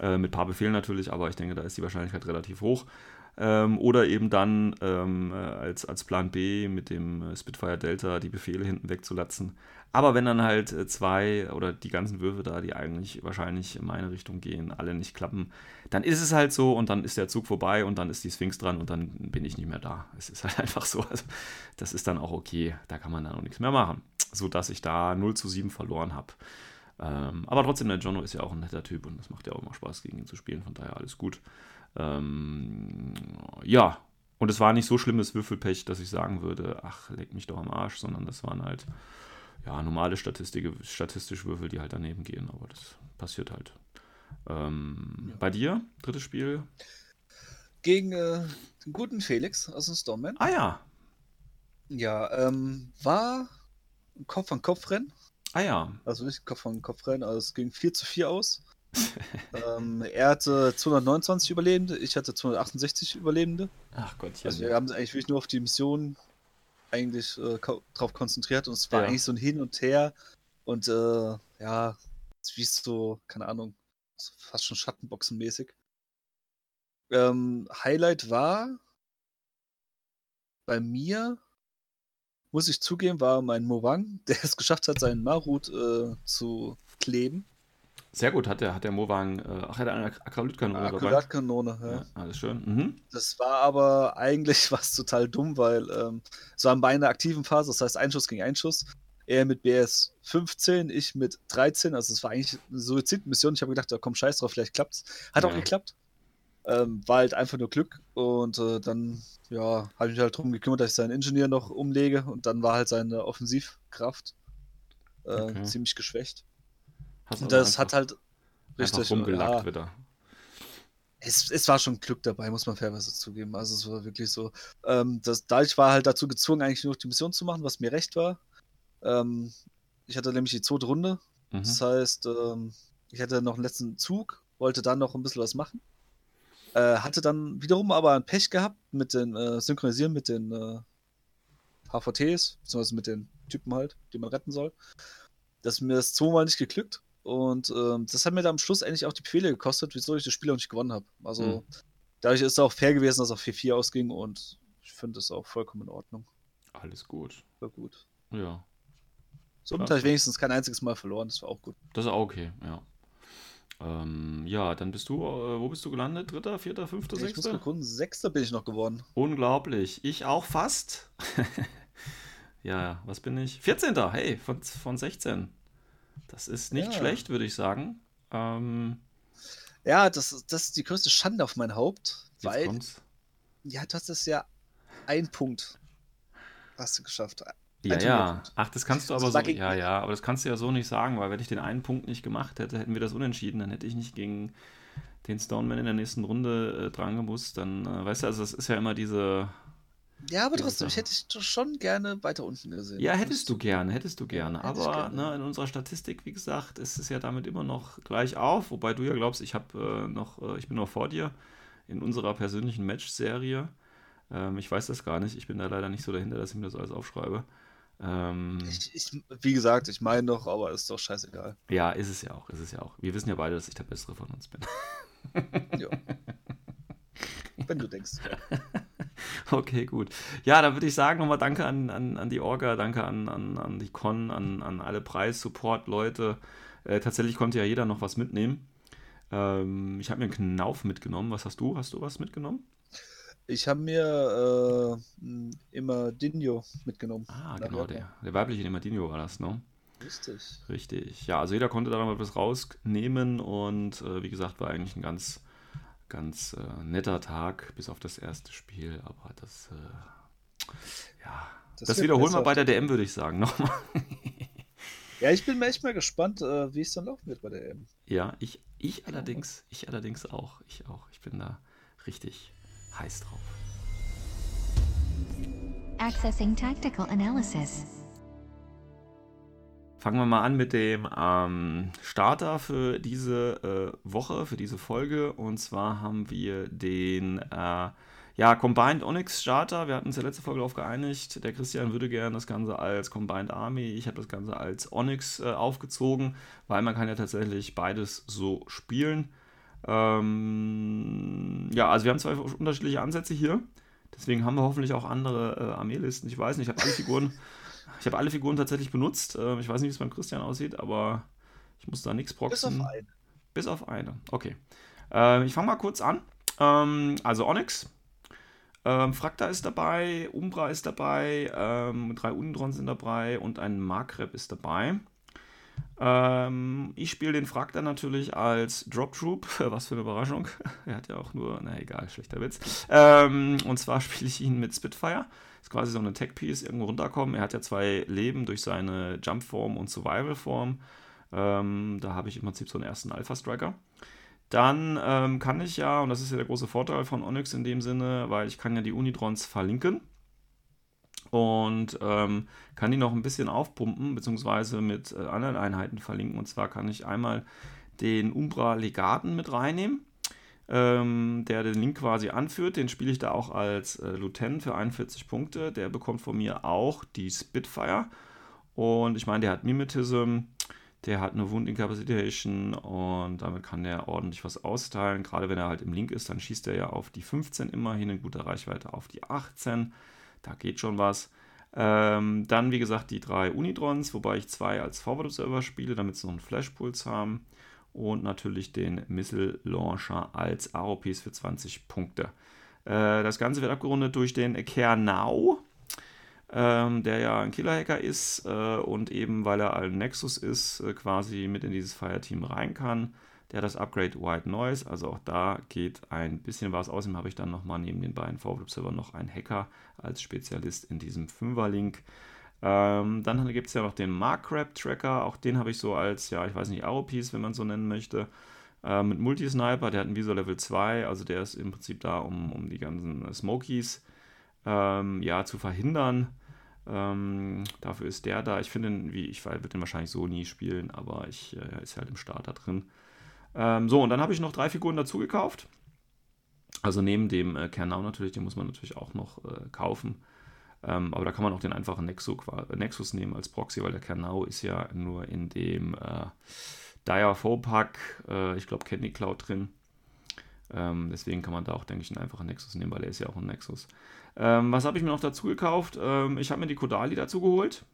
äh, mit ein paar Befehlen natürlich, aber ich denke, da ist die Wahrscheinlichkeit relativ hoch. Ähm, oder eben dann ähm, äh, als, als Plan B mit dem äh, Spitfire Delta die Befehle hinten wegzulatzen. Aber wenn dann halt äh, zwei oder die ganzen Würfe da, die eigentlich wahrscheinlich in meine Richtung gehen, alle nicht klappen, dann ist es halt so und dann ist der Zug vorbei und dann ist die Sphinx dran und dann bin ich nicht mehr da. Es ist halt [LAUGHS] einfach so. Also, das ist dann auch okay. Da kann man dann auch nichts mehr machen. Sodass ich da 0 zu 7 verloren habe. Ähm, aber trotzdem, der Jono ist ja auch ein netter Typ und es macht ja auch immer Spaß, gegen ihn zu spielen, von daher alles gut. Ähm, ja, und es war nicht so schlimmes Würfelpech, dass ich sagen würde, ach, leck mich doch am Arsch, sondern das waren halt ja, normale Statistik, statistische Würfel, die halt daneben gehen, aber das passiert halt. Ähm, ja. Bei dir, drittes Spiel? Gegen äh, den guten Felix aus dem Stormman. Ah ja. Ja, ähm, war ein Kopf-an-Kopf-Rennen. Ah ja. Also nicht Kopf an Kopf rein, also es ging 4 zu 4 aus. [LAUGHS] ähm, er hatte 229 Überlebende, ich hatte 268 Überlebende. Ach Gott, Also wir haben uns eigentlich wirklich nur auf die Mission eigentlich äh, drauf konzentriert und es war ja. eigentlich so ein Hin und Her und äh, ja, wie so, keine Ahnung, fast schon Schattenboxen-mäßig. Ähm, Highlight war bei mir muss ich zugeben, war mein Movang, [LAUGHS] der es geschafft hat, seinen Marut äh, zu kleben. Sehr gut, hat der, hat der Movang, äh, ach, hat er eine Akralytkanone dabei? Akralytkanone, ja. ja. Alles schön. Mhm. Das war aber [LAUGHS] eigentlich was total dumm, weil ähm, es waren beide aktiven Phase, das heißt Einschuss gegen Einschuss. Er mit BS 15, ich mit 13, also es war eigentlich eine Suizidmission. Ich habe gedacht, da komm scheiß drauf, vielleicht klappt's. Hat ja. auch geklappt. Ähm, war halt einfach nur Glück und äh, dann ja, habe ich mich halt darum gekümmert, dass ich seinen Ingenieur noch umlege und dann war halt seine Offensivkraft äh, okay. ziemlich geschwächt. Hast und das hat halt richtig rumgelackt ja, wieder. Es, es war schon Glück dabei, muss man fairerweise zugeben. Also es war wirklich so. Ähm, das, dadurch war halt dazu gezwungen, eigentlich nur die Mission zu machen, was mir recht war. Ähm, ich hatte nämlich die zweite Runde. Mhm. Das heißt, ähm, ich hatte noch einen letzten Zug, wollte dann noch ein bisschen was machen. Äh, hatte dann wiederum aber ein Pech gehabt mit den äh, Synchronisieren mit den äh, HVTs, beziehungsweise mit den Typen halt, die man retten soll. Dass mir das zweimal nicht geglückt. Und ähm, das hat mir dann am Schluss eigentlich auch die Befehle gekostet, wieso ich das Spiel auch nicht gewonnen habe. Also mhm. dadurch ist es auch fair gewesen, dass es auf 4-4 ausging und ich finde das auch vollkommen in Ordnung. Alles gut. War gut. Ja. Somit habe ich wenigstens kein einziges Mal verloren, das war auch gut. Das ist auch okay, ja. Ähm, ja, dann bist du, äh, wo bist du gelandet? Dritter, vierter, fünfter, ich sechster? Muss Sechster bin ich noch geworden. Unglaublich. Ich auch fast. [LAUGHS] ja, was bin ich? 14. Hey, von, von 16. Das ist nicht ja. schlecht, würde ich sagen. Ähm, ja, das, das ist die größte Schande auf mein Haupt. Weil, kommt's. ja, das ist ja ein Punkt. Hast du geschafft. Ja, ja. Ach, das kannst du aber so. Ja, ja, aber das kannst du ja so nicht sagen, weil wenn ich den einen Punkt nicht gemacht hätte, hätten wir das unentschieden. Dann hätte ich nicht gegen den Stoneman in der nächsten Runde äh, dran gemusst. Dann, äh, weißt du, also das ist ja immer diese. Ja, aber trotzdem, ich hätte doch schon gerne weiter unten gesehen. Ja, hättest du gerne, hättest du gerne. Hätte ich Aber gerne. Ne, in unserer Statistik, wie gesagt, ist es ja damit immer noch gleich auf. Wobei du ja glaubst, ich habe äh, noch, äh, ich bin noch vor dir in unserer persönlichen Match-Serie. Ähm, ich weiß das gar nicht. Ich bin da leider nicht so dahinter, dass ich mir das alles aufschreibe. Ähm, Ich, ich, wie gesagt, ich meine doch, aber ist doch scheißegal. ja, ist es ja auch, ist es ja auch. Wir wissen ja beide, dass ich der Bessere von uns bin. Ja. Wenn du denkst. [LAUGHS] Okay, gut. Ja, dann würde ich sagen, nochmal danke an, an, an die Orga, danke an, an, an die Con, an, an alle Preis-Support-Leute. Äh, tatsächlich konnte ja jeder noch was mitnehmen. Ähm, ich habe mir einen Knauf mitgenommen. Was hast du? Hast du was mitgenommen? Ich habe mir äh, immer Dinho mitgenommen. Ah, Na, genau, der, der weibliche Nemadino war das, ne? Richtig. Richtig. Ja, also jeder konnte da noch was rausnehmen und äh, wie gesagt, war eigentlich ein ganz, ganz äh, netter Tag, bis auf das erste Spiel. Aber das, äh, ja, das, wird wiederholen wir bei der DM, würde ich sagen, [LAUGHS] nochmal. Ja, ich bin echt mal gespannt, äh, wie es dann laufen wird bei der EM. Ja, ich, ich allerdings, ich allerdings auch. Ich auch. Ich bin da richtig heiß drauf. Accessing tactical analysis. Fangen wir mal an mit dem ähm, Starter für diese äh, Woche, für diese Folge. Und zwar haben wir den äh, ja, Combined Onyx Starter. Wir hatten uns ja letzte Folge darauf geeinigt. Der Christian würde gerne das Ganze als Combined Army. Ich habe das Ganze als Onyx äh, aufgezogen, weil man kann ja tatsächlich beides so spielen. Ähm, ja, also wir haben zwei unterschiedliche Ansätze hier. Deswegen haben wir hoffentlich auch andere äh, Armeelisten. Ich weiß nicht, ich habe alle Figuren. Ich habe alle Figuren tatsächlich benutzt. Ähm, ich weiß nicht, wie es beim Christian aussieht, aber ich muss da nichts Bis auf proxen. einen. Bis auf eine. Okay. Ähm, ich fange mal kurz an. Ähm, also Onyx. Ähm, Frakta ist dabei, Umbra ist dabei, ähm, drei Unidrons sind dabei und ein Makreb ist dabei. Ähm, ich spiele den Frakta natürlich als Drop Troop. [LAUGHS] Was für eine Überraschung. er hat ja auch nur, na egal, schlechter Witz. Ähm, und zwar [LAUGHS] spiele ich ihn mit Spitfire. Ist quasi so eine Tech-Piece, irgendwo runterkommen. Er hat ja zwei Leben durch seine Jump-Form und Survival-Form. Ähm, da habe ich im Prinzip so einen ersten Alpha-Striker. Dann ähm, kann ich ja, und das ist ja der große Vorteil von Onyx in dem Sinne, weil ich kann ja die Unidrons verlinken und ähm, kann die noch ein bisschen aufpumpen, beziehungsweise mit äh, anderen Einheiten verlinken. Und zwar kann ich einmal den Umbra Legaten mit reinnehmen, ähm, der den Link quasi anführt. Den spiele ich da auch als äh, Lieutenant für 41 Punkte. Der bekommt von mir auch die Spitfire. Und ich meine, der hat Mimetism, der hat eine Wound Incapacitation und damit kann der ordentlich was austeilen. Gerade wenn er halt im Link ist, dann schießt er ja auf die 15 immerhin in guter Reichweite auf die 18. Da geht schon was. Ähm, dann, wie gesagt, die drei Unidrons, wobei ich zwei als Forward Observer spiele, damit sie noch einen Flash-Puls haben. Und natürlich den Missile Launcher als AOPs für 20 Punkte. Äh, das Ganze wird abgerundet durch den Kernau, ähm, der ja ein Killer-Hacker ist äh, und eben, weil er ein Nexus ist, äh, quasi mit in dieses Fireteam rein kann. Der hat das Upgrade White Noise, also auch da geht ein bisschen was. Außerdem habe ich dann nochmal neben den beiden Forward Server noch einen Hacker als Spezialist in diesem Fünfer-Link. Ähm, dann gibt es ja noch den Markrap Tracker, auch den habe ich so als, ja, ich weiß nicht, AOPs, wenn man so nennen möchte. Äh, mit Multisniper, der hat ein Visor Level 2, also der ist im Prinzip da, um, um die ganzen Smokies ähm, ja, zu verhindern. Ähm, dafür ist der da. Ich finde, wie ich würde den wahrscheinlich so nie spielen, aber ich äh, ist halt im Starter drin. Ähm, so, und dann habe ich noch drei Figuren dazu gekauft. Also neben dem äh, Kernau natürlich, den muss man natürlich auch noch äh, kaufen. Ähm, aber da kann man auch den einfachen Nexus, Nexus nehmen als Proxy, weil der Kernau ist ja nur in dem äh, Dire Pack, äh, ich glaube Candy Cloud drin. Ähm, deswegen kann man da auch, denke ich, einen einfachen Nexus nehmen, weil er ist ja auch ein Nexus. Ähm, was habe ich mir noch dazu gekauft? Ähm, ich habe mir die Kodali dazu geholt.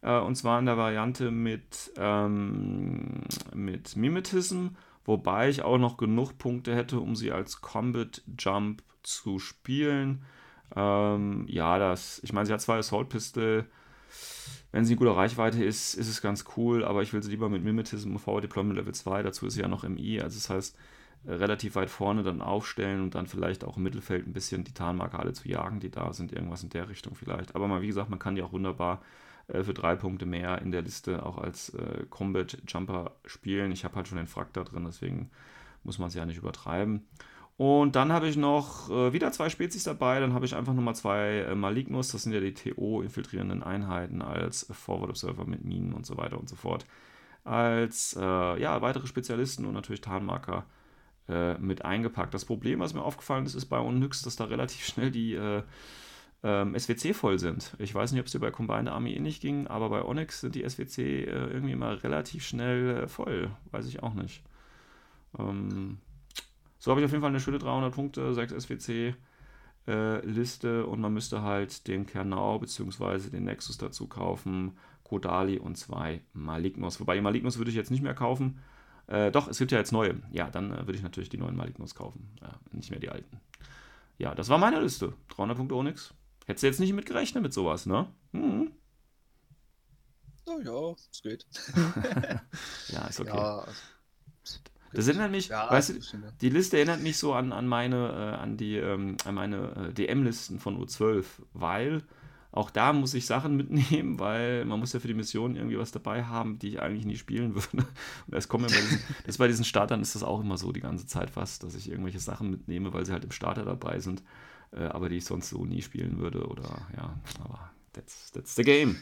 Äh, und zwar in der Variante mit, ähm, mit Mimetism, wobei ich auch noch genug Punkte hätte, um sie als Combat Jump zu spielen. Ähm, ja, das, ich meine, sie hat zwar Assault Pistol, wenn sie in guter Reichweite ist, ist es ganz cool, aber ich will sie lieber mit Mimetism und Forward Deployment Level 2, dazu ist sie ja noch MI, also das heißt, relativ weit vorne dann aufstellen und dann vielleicht auch im Mittelfeld ein bisschen die Tarnmarker alle zu jagen, die da sind, irgendwas in der Richtung vielleicht. Aber mal, wie gesagt, man kann die auch wunderbar äh, für drei Punkte mehr in der Liste auch als äh, Combat Jumper spielen. Ich habe halt schon den Frack da drin, deswegen muss man es ja nicht übertreiben. Und dann habe ich noch äh, wieder zwei Spezies dabei. Dann habe ich einfach nochmal zwei äh, Malignus. Das sind ja die TO-infiltrierenden Einheiten als Forward Observer mit Minen und so weiter und so fort. Als äh, ja, weitere Spezialisten und natürlich Tarnmarker äh, mit eingepackt. Das Problem, was mir aufgefallen ist, ist bei Onyx, dass da relativ schnell die äh, ähm, SWC voll sind. Ich weiß nicht, ob es dir bei Combined Army ähnlich ging, aber bei Onyx sind die SWC äh, irgendwie immer relativ schnell voll. Weiß ich auch nicht. Ähm, so habe ich auf jeden Fall eine schöne 300 Punkte, 6 SWC äh, Liste und man müsste halt den Kernau bzw. den Nexus dazu kaufen, Kodali und zwei Malignos. Wobei Malignos würde ich jetzt nicht mehr kaufen. Äh, doch, es gibt ja jetzt neue. Ja, dann äh, würde ich natürlich die neuen Malignos kaufen, nicht mehr die alten. Ja, das war meine Liste. 300 Punkte Onyx. Hättest du jetzt nicht mit gerechnet mit sowas, ne? Mhm. Oh ja, es geht. [LAUGHS] ja, ist okay. Ja, das erinnert mich, ja, weißt du, die Liste erinnert mich so an, an meine, äh, an die, ähm, an meine äh, DM-Listen von U12, weil auch da muss ich Sachen [LAUGHS] mitnehmen, weil man muss ja für die Mission irgendwie was dabei haben, die ich eigentlich nie spielen würde. Und das kommt mir bei diesen, [LAUGHS] das bei diesen Startern ist das auch immer so die ganze Zeit fast, dass ich irgendwelche Sachen mitnehme, weil sie halt im Starter dabei sind, aber die ich sonst so nie spielen würde oder ja, aber that's, that's the game.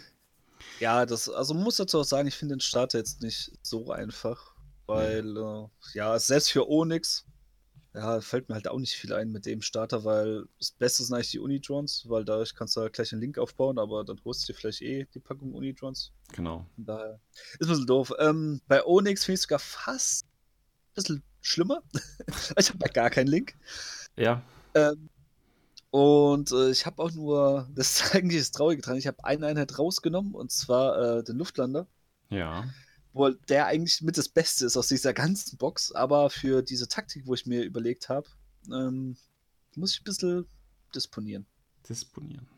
Ja, das, also muss dazu auch sagen, ich finde den Starter jetzt nicht so einfach. Weil, äh, ja, selbst für Onyx, ja, fällt mir halt auch nicht viel ein mit dem Starter, weil das Beste sind eigentlich die Unitrons, weil dadurch kannst du halt gleich einen Link aufbauen, aber dann holst du dir vielleicht eh die Packung Unitrons. Genau. Von daher ist ein bisschen doof. Ähm, bei Onyx finde ich sogar fast ein bisschen schlimmer. [LAUGHS] ich habe da gar keinen Link. Ja. Ähm, und äh, ich habe auch nur, [LAUGHS] das ist eigentlich das Traurige dran, ich habe eine Einheit rausgenommen und zwar äh, den Luftlander. Ja wo der eigentlich mit das Beste ist aus dieser ganzen Box, aber für diese Taktik, wo ich mir überlegt habe, ähm, muss ich ein bisschen disponieren. Disponieren.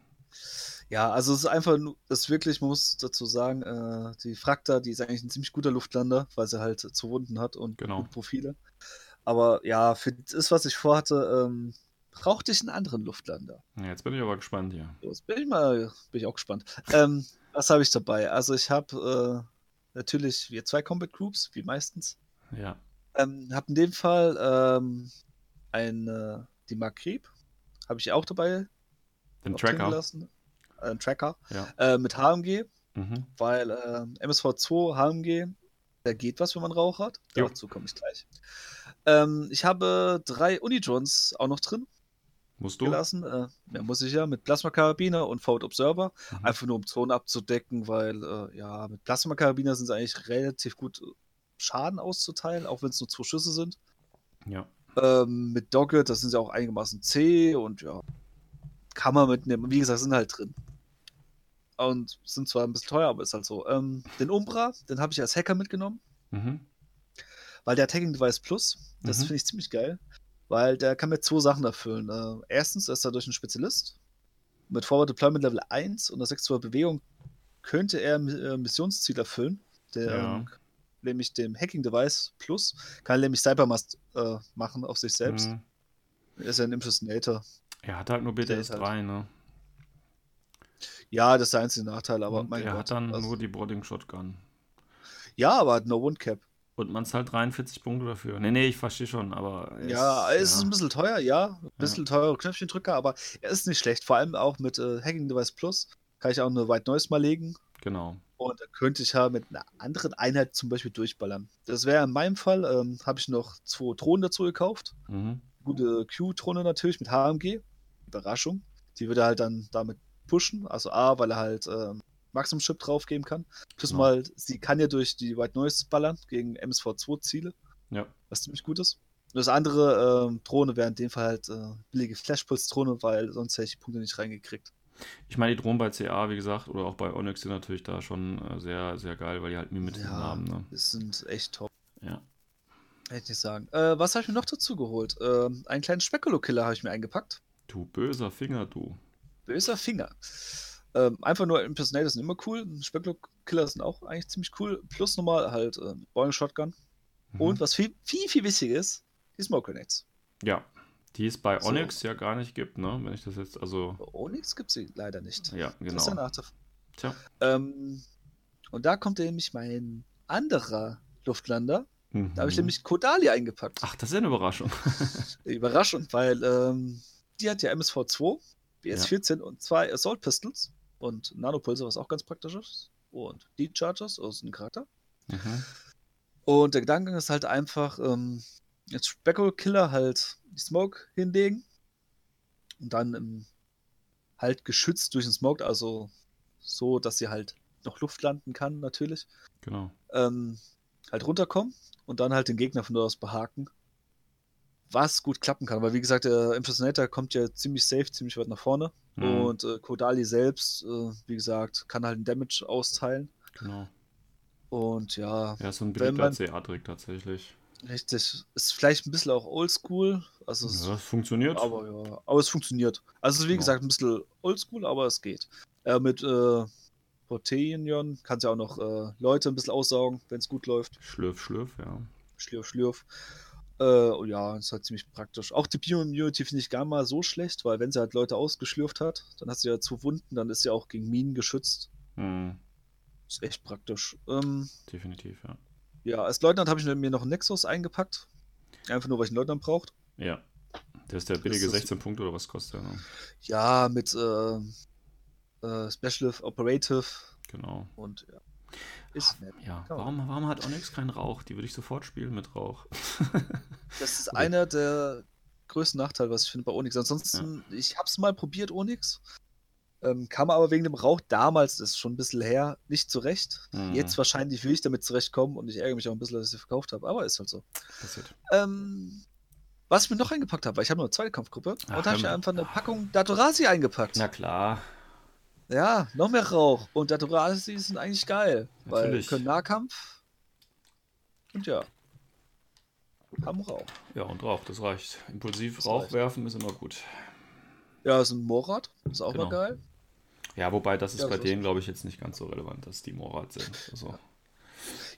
Ja, also es ist einfach, es ist wirklich, man muss dazu sagen, äh, die Frakta, die ist eigentlich ein ziemlich guter Luftlander, weil sie halt zu Wunden hat und genau. Profile. Aber ja, für das, was ich vorhatte, ähm, brauchte ich einen anderen Luftlander. Ja, jetzt bin ich aber gespannt hier. Jetzt bin ich mal, bin ich auch gespannt. ähm, was habe ich dabei? Also ich habe äh, natürlich wir zwei Combat Groups, wie meistens. Ja. Ähm, hab in dem Fall ähm, ein, äh, die Makrib, habe ich auch dabei. Den Tracker. Lassen. Äh, ein Tracker. Ja. Äh, mit HMG, mhm. weil äh, MSV2 HMG, da geht was, wenn man Rauch hat. Dazu komme ich gleich. Ähm, ich habe drei Unidrons auch noch drin. Musst du? Gelassen. Äh, ja, muss ich ja mit Plasma-Karabiner und Forward Observer. Mhm. Einfach nur um Zonen abzudecken, weil äh, ja, mit Plasma-Karabiner sind sie eigentlich relativ gut äh, Schaden auszuteilen, auch wenn es nur zwei Schüsse sind. Ja. Ähm, mit Dogget, das sind sie auch einigermaßen zäh und ja, kann man mitnehmen. Wie gesagt, sind halt drin. Und sind zwar ein bisschen teuer, aber ist halt so. Ähm, den Umbra, den habe ich als Hacker mitgenommen. Mhm. Weil der Attacking Device Plus, das mhm. finde ich ziemlich geil. Weil der kann mir zwei Sachen erfüllen. Äh, erstens ist er durch einen Spezialist. Mit Forward Deployment Level 1 und der 6 Bewegung könnte er äh, Missionsziel erfüllen. Der, ja. Nämlich dem Hacking Device Plus. Kann nämlich Cybermast äh, machen auf sich selbst. Mhm. Er ist ja ein Impersonator. Er hat halt nur BTS 3, halt... ne? Ja, das ist der einzige Nachteil, aber und mein er Gott. hat dann also... nur die Boarding Shotgun. Ja, aber hat No Wound Cap. Und man zahlt 43 Punkte dafür. Nee, nee, ich verstehe schon, aber. Es, ja, es ja. ist ein bisschen teuer, ja. Ein bisschen ja. teure Knöpfchendrücker, aber er ist nicht schlecht. Vor allem auch mit äh, Hacking Device Plus kann ich auch eine White Noise mal legen. Genau. Und da könnte ich ja mit einer anderen Einheit zum Beispiel durchballern. Das wäre in meinem Fall, ähm, habe ich noch zwei Drohnen dazu gekauft. Mhm. Gute Q-Drohne natürlich mit HMG. Überraschung. Die würde halt dann damit pushen. Also A, weil er halt ähm, Maximum Chip draufgeben kann. Plus ja. mal, sie kann ja durch die White Noise ballern gegen MSV2-Ziele. Ja. Was ziemlich gut ist. Und das andere äh, Drohne wäre in dem Fall halt äh, billige Flashpulse-Drohne, weil sonst hätte ich die Punkte nicht reingekriegt. Ich meine, die Drohnen bei CA, wie gesagt, oder auch bei Onyx sind natürlich da schon äh, sehr, sehr geil, weil die halt Mimik ja, haben. Ne? Die sind echt top. Ja. Hätte ich nicht sagen. Äh, was habe ich mir noch dazu geholt? Äh, einen kleinen Spekulo-Killer habe ich mir eingepackt. Du böser Finger, du. Böser Finger. Ähm, einfach nur Impersonator sind immer cool. Specklo-Killer sind auch eigentlich ziemlich cool. Plus nochmal halt äh, Boeing Shotgun. Mhm. Und was viel, viel, viel wichtiger ist, die Smoke Grenades. Ja, die es bei So. Onyx ja gar nicht gibt, ne? Wenn ich das jetzt, also, Onyx gibt sie leider nicht. ja, Das ist der genau. Nachteil. Tja. Ähm, und da kommt nämlich mein anderer Luftlander. Da habe ich Mhm. nämlich Kodali eingepackt. Ach, das ist ja eine Überraschung. [LAUGHS] Überraschend, weil ähm, die hat ja MSV2, BS14 und zwei Assault Pistols und Nanopulse, was auch ganz praktisch ist. Und die Chargers aus dem Charakter. Mhm. Und der Gedankengang ist halt einfach, ähm, jetzt Speckle Killer halt die Smoke hinlegen und dann ähm, halt geschützt durch den Smoke, also so, dass sie halt noch Luft landen kann, natürlich. Genau. ähm, halt runterkommen und dann halt den Gegner von dort aus behaken. Was gut klappen kann, weil wie gesagt, der Impersonator kommt ja ziemlich safe, ziemlich weit nach vorne. Mhm. Und äh, Kodali selbst, äh, wie gesagt, kann halt einen Damage austeilen. Genau. Und ja, Ja, so ein beliebter CA-Trick tatsächlich. richtig. Ist vielleicht ein bisschen auch oldschool. Also es, Ja, das funktioniert. aber ja, aber es funktioniert. Also wie Genau. gesagt, ein bisschen oldschool, aber es geht. Äh, mit äh, Proteinion kannst ja auch noch äh, Leute ein bisschen aussaugen, wenn es gut läuft. Schlürf, schlürf, ja. Schlürf, schlürf. Äh, ja, ist halt ziemlich praktisch. Auch die Bio-Immunity finde ich gar mal so schlecht, weil wenn sie halt Leute ausgeschlürft hat, dann hast du ja zwei Wunden, dann ist sie auch gegen Minen geschützt. Mhm. Ist echt praktisch. Ähm, Definitiv, ja. ja, als Leutnant habe ich mir noch einen Nexus eingepackt. Einfach nur, weil ich einen Leutnant braucht. Ja. Der ist der billige ist- 16 Punkte oder was kostet der? Ne? Ja, mit äh, äh, Special Operative Genau. und ja. Ist nett. Ja, warum, warum hat Onyx keinen Rauch? Die würde ich sofort spielen mit Rauch. [LAUGHS] Das ist Okay. einer der größten Nachteile, was ich finde bei Onyx. Ansonsten, ich habe es mal probiert, Onyx. Ähm, kam aber wegen dem Rauch damals, ist schon ein bisschen her, nicht zurecht. Mhm. Jetzt wahrscheinlich will ich damit zurechtkommen und ich ärgere mich auch ein bisschen, dass ich sie verkauft habe, aber ist halt so. Passiert. Ähm, was ich mir noch eingepackt habe, weil ich habe nur eine zweite Kampfgruppe Ach, und da habe ich einfach eine Packung Datorasi eingepackt. Na klar. Ja, noch mehr Rauch. Und Datorasi sind eigentlich geil, weil Natürlich. können Nahkampf und ja, haben Rauch. Ja, und Rauch, das reicht. Impulsiv Das Rauch reicht. werfen ist immer gut. Ja, ist ein Morat, ist auch Genau. mal geil. Ja, wobei das ist Ja, bei so denen, glaube ich, jetzt nicht ganz so relevant, dass die Morat sind. Also,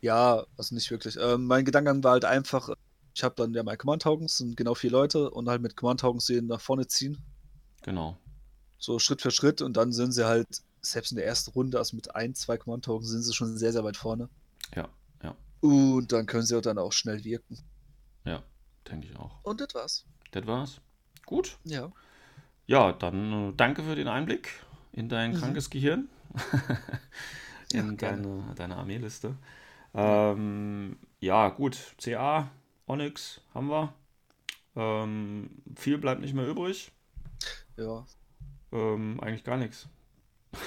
Ja, also nicht wirklich. Ähm, mein Gedankengang war halt einfach, ich habe dann ja mein Command Tokens, sind genau vier Leute und halt mit Command Tokens sie nach vorne ziehen, genau. So Schritt für Schritt und dann sind sie halt, selbst in der ersten Runde, also mit ein, zwei Command Tokens sind sie schon sehr, sehr weit vorne. Ja, ja, Und dann können sie auch dann auch schnell wirken. ja, denke ich auch. Und das war's. Das war's. Gut. Ja. Ja, dann äh, danke für den Einblick in dein Mhm. krankes Gehirn. [LAUGHS] Ja, in gerne. deine, deine Armeeliste. Ähm, ja, gut. CA, Onyx haben wir. Ähm, viel bleibt nicht mehr übrig. Ja. Ähm, eigentlich gar nichts. [LAUGHS]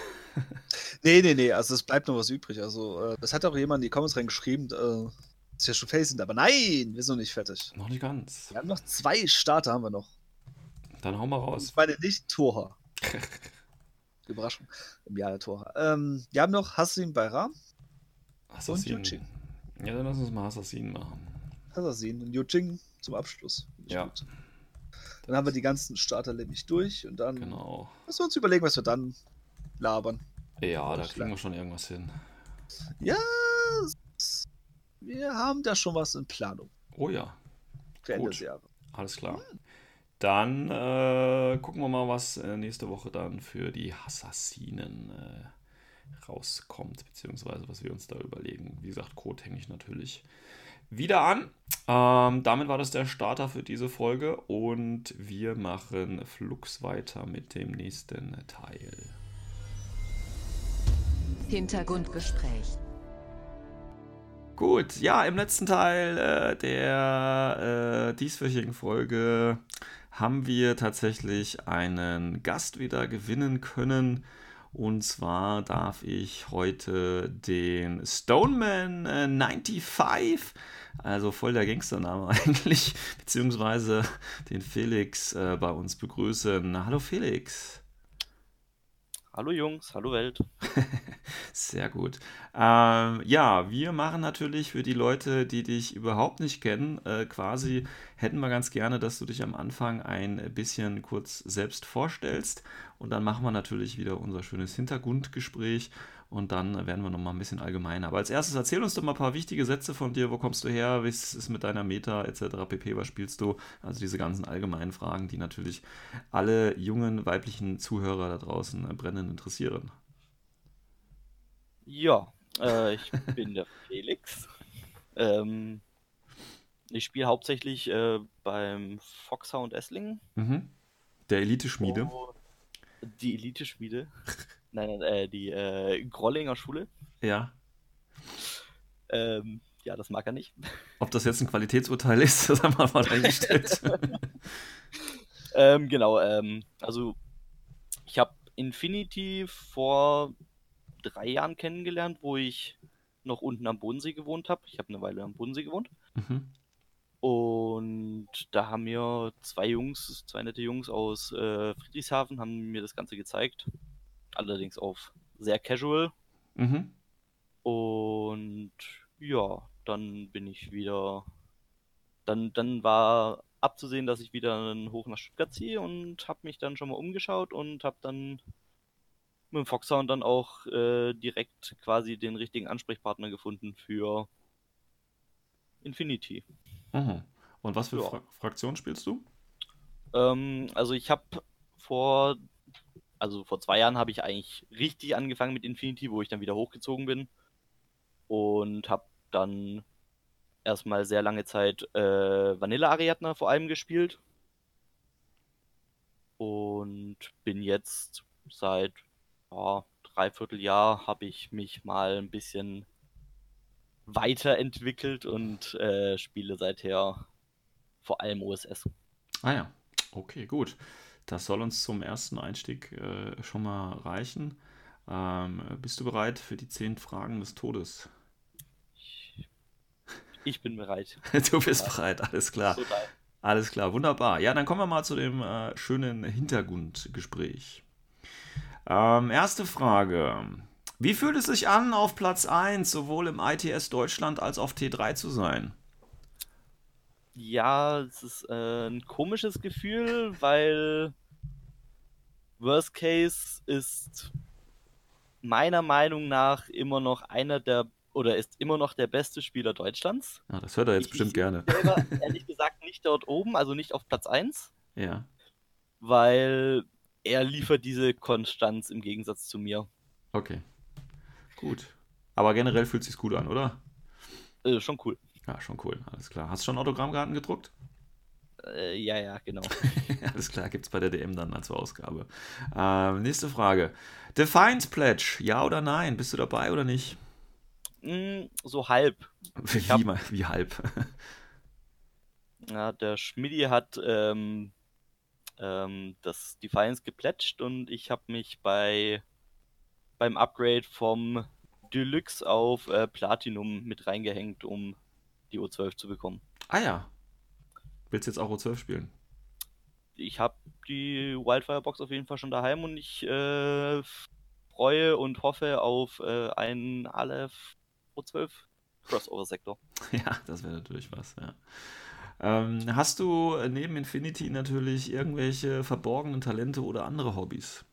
Nee, nee, nee, also es bleibt noch was übrig. Also, äh, das hat auch jemand in die Comments reingeschrieben, äh, dass wir schon fertig sind, aber nein, wir sind noch nicht fertig. Noch nicht ganz. Wir haben noch zwei Starter, haben wir noch. Dann hau mal raus. Ich meine nicht Torha. [LAUGHS] Überraschung. Im Jahr der Torha. Ähm, wir haben noch Hassim Bayram, Assassin. Yuji. Ja, dann lass uns mal Assassin machen. Assassin und Yujing zum Abschluss. Ja. gut. Dann haben wir die ganzen Starter nämlich durch und dann Genau. müssen wir uns überlegen, was wir dann labern. Ja, da kriegen wir schon irgendwas hin. Ja, wir haben da schon was in Planung Oh ja, für Ende Gut. des Jahres. alles klar. Dann äh, gucken wir mal, was äh, nächste Woche dann für die Assassinen äh, rauskommt, beziehungsweise was wir uns da überlegen. Wie gesagt, Code hänge ich natürlich wieder an. Ähm, damit war das der Starter für diese Folge und wir machen Flux weiter mit dem nächsten Teil. Hintergrundgespräch. Gut, ja, im letzten Teil äh, der äh, dieswöchigen Folge haben wir tatsächlich einen Gast wieder gewinnen können. Und zwar darf ich heute den Stoneman äh, 95, also voll der Gangstername [LAUGHS] eigentlich, beziehungsweise den Felix äh, bei uns begrüßen. Hallo Felix. Hallo Jungs, hallo Welt. [LAUGHS] Sehr gut. Ähm, ja, wir machen natürlich für die Leute, die dich überhaupt nicht kennen, äh, quasi hätten wir ganz gerne, dass du dich am Anfang ein bisschen kurz selbst vorstellst. Und dann machen wir natürlich wieder unser schönes Hintergrundgespräch. Und dann werden wir nochmal ein bisschen allgemeiner. Aber als erstes erzähl uns doch mal ein paar wichtige Sätze von dir. Wo kommst du her? Wie ist es mit deiner Meta etc. pp. Was spielst du? Also diese ganzen allgemeinen Fragen, die natürlich alle jungen weiblichen Zuhörer da draußen brennend interessieren. Ja, äh, ich [LAUGHS] bin der Felix. Ähm, ich spiele hauptsächlich äh, beim Foxhound Esslingen. Mhm. Der Elite-Schmiede. Oh, die Elite-Schmiede. [LAUGHS] nein, nein, äh, die äh, Grollinger Schule. Ja. Ähm, ja, das mag er nicht. Ob das jetzt ein Qualitätsurteil ist, [LAUGHS] das haben wir mal eingestellt. [LAUGHS] ähm, genau, ähm, also ich habe Infinity vor drei Jahren kennengelernt, wo ich noch unten am Bodensee gewohnt habe. Ich habe eine Weile am Bodensee gewohnt. mhm. Und da haben mir zwei Jungs, zwei nette Jungs aus äh, Friedrichshafen, haben mir das Ganze gezeigt. Allerdings auf sehr casual. Mhm. Und ja, dann bin ich wieder. Dann, dann war abzusehen, dass ich wieder hoch nach Stuttgart ziehe und habe mich dann schon mal umgeschaut und habe dann mit dem Foxhound dann auch äh, direkt quasi den richtigen Ansprechpartner gefunden für Infinity. Mhm. Und was für Ja. Fra Fraktion spielst du? Ähm, also ich habe vor, also vor zwei Jahren habe ich eigentlich richtig angefangen mit Infinity, wo ich dann wieder hochgezogen bin und habe dann erstmal sehr lange Zeit äh, Vanilla Ariadna vor allem gespielt und bin jetzt seit ja, dreiviertel Jahr habe ich mich mal ein bisschen weiterentwickelt und äh, spiele seither vor allem OSS. Ah ja, okay, gut. Das soll uns zum ersten Einstieg äh, schon mal reichen. Ähm, bist du bereit für die zehn Fragen des Todes? Ich bin bereit. [LAUGHS] Du bist bereit, alles klar. Total. Alles klar, wunderbar. Ja, dann kommen wir mal zu dem äh, schönen Hintergrundgespräch. Ähm, erste Frage. Wie fühlt es sich an, auf Platz 1 sowohl im ITS Deutschland als auf T3 zu sein? Ja, es ist äh, ein komisches Gefühl, weil Worst Case ist meiner Meinung nach immer noch einer der oder ist immer noch der beste Spieler Deutschlands. Ja, das hört er jetzt Ich- bestimmt ich gerne. Selber, ehrlich gesagt nicht dort oben, also nicht auf Platz 1, Ja, weil er liefert diese Konstanz im Gegensatz zu mir. okay. Gut. Aber generell fühlt sich gut an, oder? Äh, schon cool. Ja, schon cool, alles klar. Hast du schon Autogrammkarten gedruckt? Äh, ja, ja, genau. [LAUGHS] Alles klar, gibt es bei der DM dann als Ausgabe. Ähm, nächste Frage. Defiance Pledge, ja oder nein? Bist du dabei oder nicht? Mm, so halb. Wie, hab- mal- wie halb? Ja, der Schmidi hat ähm, ähm, das Defiance geplätscht und ich habe mich bei beim Upgrade vom Deluxe auf äh, Platinum mit reingehängt, um die O12 zu bekommen. ah ja. Willst du jetzt auch O12 spielen? Ich habe die Wildfire Box auf jeden Fall schon daheim und ich äh, freue und hoffe auf äh, einen Aleph O12 Crossover Sektor. [LAUGHS] Ja, das wäre natürlich was, ja. Ähm, hast du neben Infinity natürlich irgendwelche verborgenen Talente oder andere Hobbys?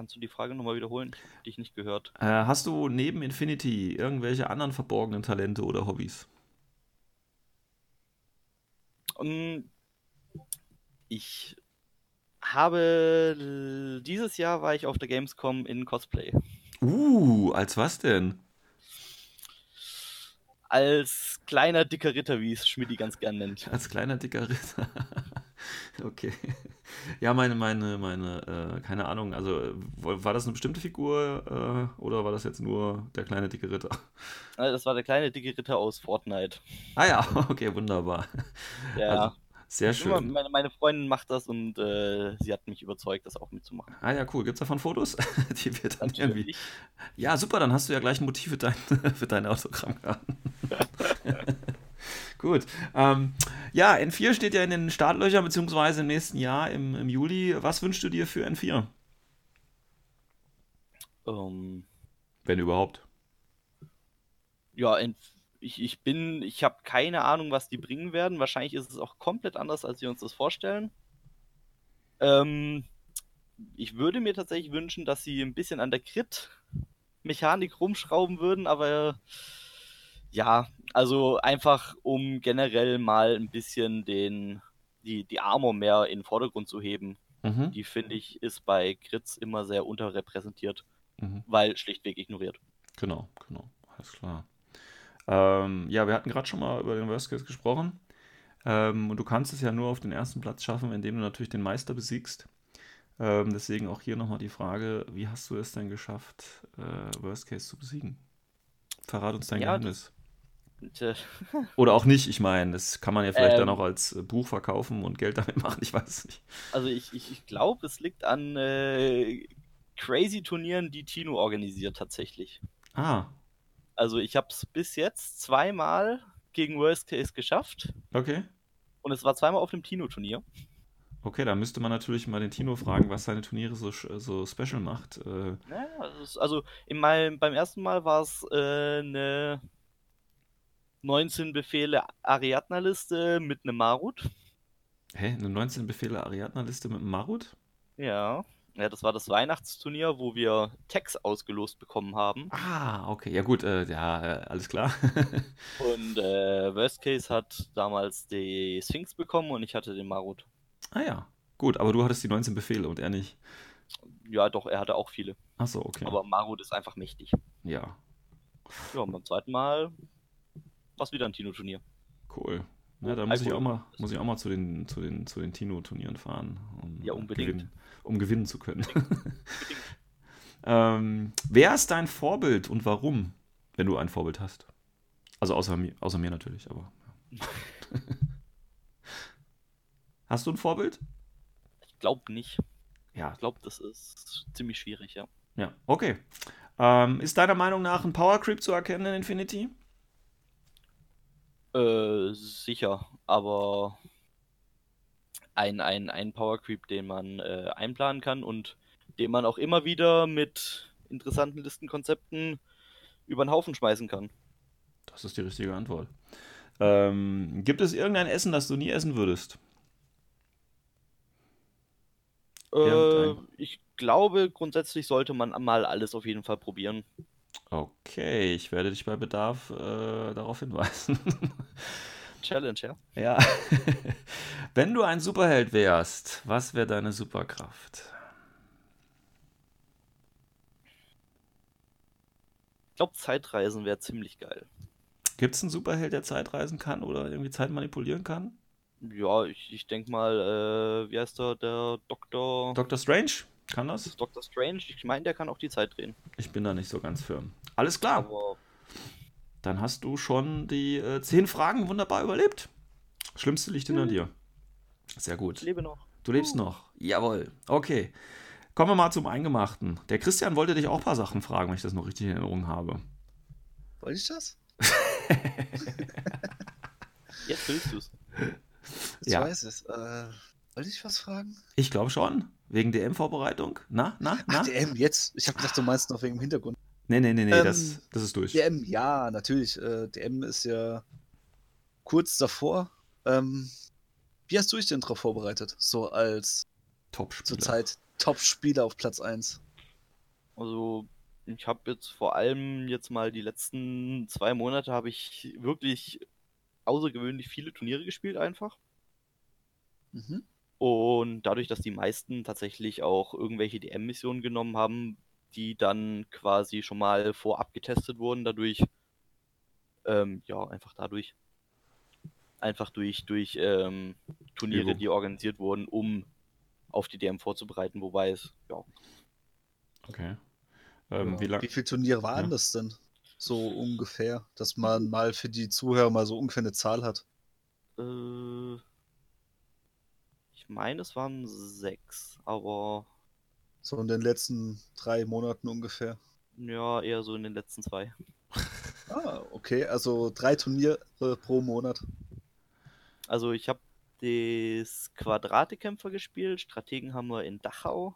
Kannst du die Frage nochmal wiederholen? Ich habe dich nicht gehört. Äh, hast du neben Infinity irgendwelche anderen verborgenen Talente oder Hobbys? Ähm, Ich habe dieses Jahr war ich auf der Gamescom in Cosplay. Uh, als was denn? Als kleiner dicker Ritter, wie es Schmidti ganz gern nennt. Als kleiner dicker Ritter. [LAUGHS] [LAUGHS] okay. Ja, meine, meine, meine, äh, keine Ahnung, also war das eine bestimmte Figur äh, oder war das jetzt nur der kleine dicke Ritter? Äh, Das war der kleine dicke Ritter aus Fortnite. Ah ja, [LAUGHS] okay, wunderbar. Ja. Also, sehr schön. meine, meine Freundin macht das und äh, sie hat mich überzeugt, das auch mitzumachen. Ah ja, cool. Gibt's davon Fotos? [LAUGHS] Die wird dann irgendwie. Natürlich. Ja, super, dann hast du ja gleich ein Motiv für, dein, für deine Autogrammkarten. Gut. Ähm, ja, N4 steht ja in den Startlöchern, beziehungsweise im nächsten Jahr, im, im Juli. Was wünschst du dir für N4? Ähm, Wenn überhaupt. ja, ich, ich bin, ich habe keine Ahnung, was die bringen werden. Wahrscheinlich ist es auch komplett anders, als wir uns das vorstellen. Ähm, ich würde mir tatsächlich wünschen, dass sie ein bisschen an der Crit-Mechanik rumschrauben würden, aber ja, also einfach um generell mal ein bisschen den, die, die Armor mehr in den Vordergrund zu heben. Mhm. Die finde ich ist bei Crits immer sehr unterrepräsentiert, Mhm. weil schlichtweg ignoriert. Genau, genau, alles klar. Ähm, ja, wir hatten gerade schon mal über den Worst Case gesprochen. Ähm, und du kannst es ja nur auf den ersten Platz schaffen, indem du natürlich den Meister besiegst. Ähm, deswegen auch hier nochmal die Frage, wie hast du es denn geschafft, äh, Worst Case zu besiegen? Verrat uns dein Ja, Geheimnis. Oder auch nicht, ich meine, das kann man ja vielleicht dann Ähm. auch als äh, Buch verkaufen und Geld damit machen, ich weiß es nicht. also ich, ich, ich glaube, es liegt an äh, crazy Turnieren, die Tino organisiert tatsächlich. Ah, Also ich habe es bis jetzt zweimal gegen Worst Case geschafft okay. und es war zweimal auf einem Tino-Turnier. Okay, da müsste man natürlich mal den Tino fragen, was seine Turniere so, so special macht. Äh, Ja, also, also in meinem, beim ersten Mal war es äh, eine 19 Befehle Ariadna-Liste mit einem Marut. hä, eine 19 Befehle Ariadna-Liste mit einem Marut? Ja. Ja, das war das Weihnachtsturnier, wo wir Tags ausgelost bekommen haben. Ah, okay, ja gut, äh, ja, äh, alles klar. [LAUGHS] Und äh, Worst Case hat damals die Sphinx bekommen und ich hatte den Marut. ah ja, gut, aber du hattest die 19 Befehle und er nicht. Ja, doch, er hatte auch viele. Ach so, okay. Aber Marut ist einfach mächtig. ja, Ja, und beim zweiten Mal war es wieder ein Tino-Turnier. cool. Ja, da muss ich auch mal, muss ich auch mal zu den, zu den, zu den Tino-Turnieren fahren, um, Ja, unbedingt. gewinnen, um gewinnen zu können. [LAUGHS] ähm, wer ist dein Vorbild und warum, wenn du ein Vorbild hast? Also außer mir, außer mir natürlich, aber. Ja. [LAUGHS] hast du ein Vorbild? Ich glaube nicht. Ja, Ich glaube, das ist ziemlich schwierig, ja. ja, okay. Ähm, ist deiner Meinung nach ein Power Creep zu erkennen in Infinity? Äh, sicher, aber ein, ein, ein Power Creep, den man äh, einplanen kann und den man auch immer wieder mit interessanten Listenkonzepten über den Haufen schmeißen kann. Das ist die richtige Antwort. Ähm, gibt es irgendein Essen, das du nie essen würdest? Äh, ich glaube, grundsätzlich sollte man mal alles auf jeden Fall probieren. Okay, ich werde dich bei Bedarf äh, darauf hinweisen. [LAUGHS] Challenge, ja. [LAUGHS] ja. [LAUGHS] Wenn du ein Superheld wärst, was wäre deine Superkraft? Ich glaube, Zeitreisen wäre ziemlich geil. Gibt es einen Superheld, der Zeitreisen kann oder irgendwie Zeit manipulieren kann? Ja, ich, ich denke mal, äh, wie heißt der, der Doktor, Doctor Strange? Kann das? Doctor Strange? Ich meine, der kann auch die Zeit drehen. Ich bin da nicht so ganz firm. Alles klar, Aber dann hast du schon die äh, zehn Fragen wunderbar überlebt. Schlimmste liegt hinter dir. Sehr gut. ich lebe noch. Du lebst noch. Jawohl. Okay. Kommen wir mal zum Eingemachten. Der Christian wollte dich auch ein paar Sachen fragen, wenn ich das noch richtig in Erinnerung habe. Wollte ich das? [LAUGHS] Jetzt willst du es. Jetzt Ja. weiß ich äh, Wollte ich was fragen? Ich glaube schon. Wegen DM-Vorbereitung. Na, na, na? Ach, DM, jetzt. Ich habe gedacht, du meinst noch wegen dem Hintergrund. nee, nee, nee, nee, Ähm, das, das ist durch. DM, ja, natürlich. Äh, DM ist ja kurz davor. Ähm, wie hast du dich denn darauf vorbereitet? So als Top-Spieler. zurzeit Top-Spieler auf Platz 1. Also, ich habe jetzt vor allem jetzt mal die letzten zwei Monate habe ich wirklich außergewöhnlich viele Turniere gespielt einfach. Mhm. Und dadurch, dass die meisten tatsächlich auch irgendwelche DM-Missionen genommen haben, die dann quasi schon mal vorab getestet wurden, dadurch, ähm, ja, einfach dadurch. Einfach durch, durch ähm, Turniere, Übung. die organisiert wurden, um auf die DM vorzubereiten, wobei es, ja, Okay. Ähm, Ja. wie lang? Wie viele Turniere waren Ja. das denn? So ungefähr, dass man mal für die Zuhörer mal so ungefähr eine Zahl hat. Äh, meine, es waren sechs, aber So in den letzten drei Monaten ungefähr. ja, eher so in den letzten zwei. [LAUGHS] Ah, okay, also drei Turniere pro Monat. Also ich habe das Quadratekämpfer gespielt, Strategen haben wir in Dachau,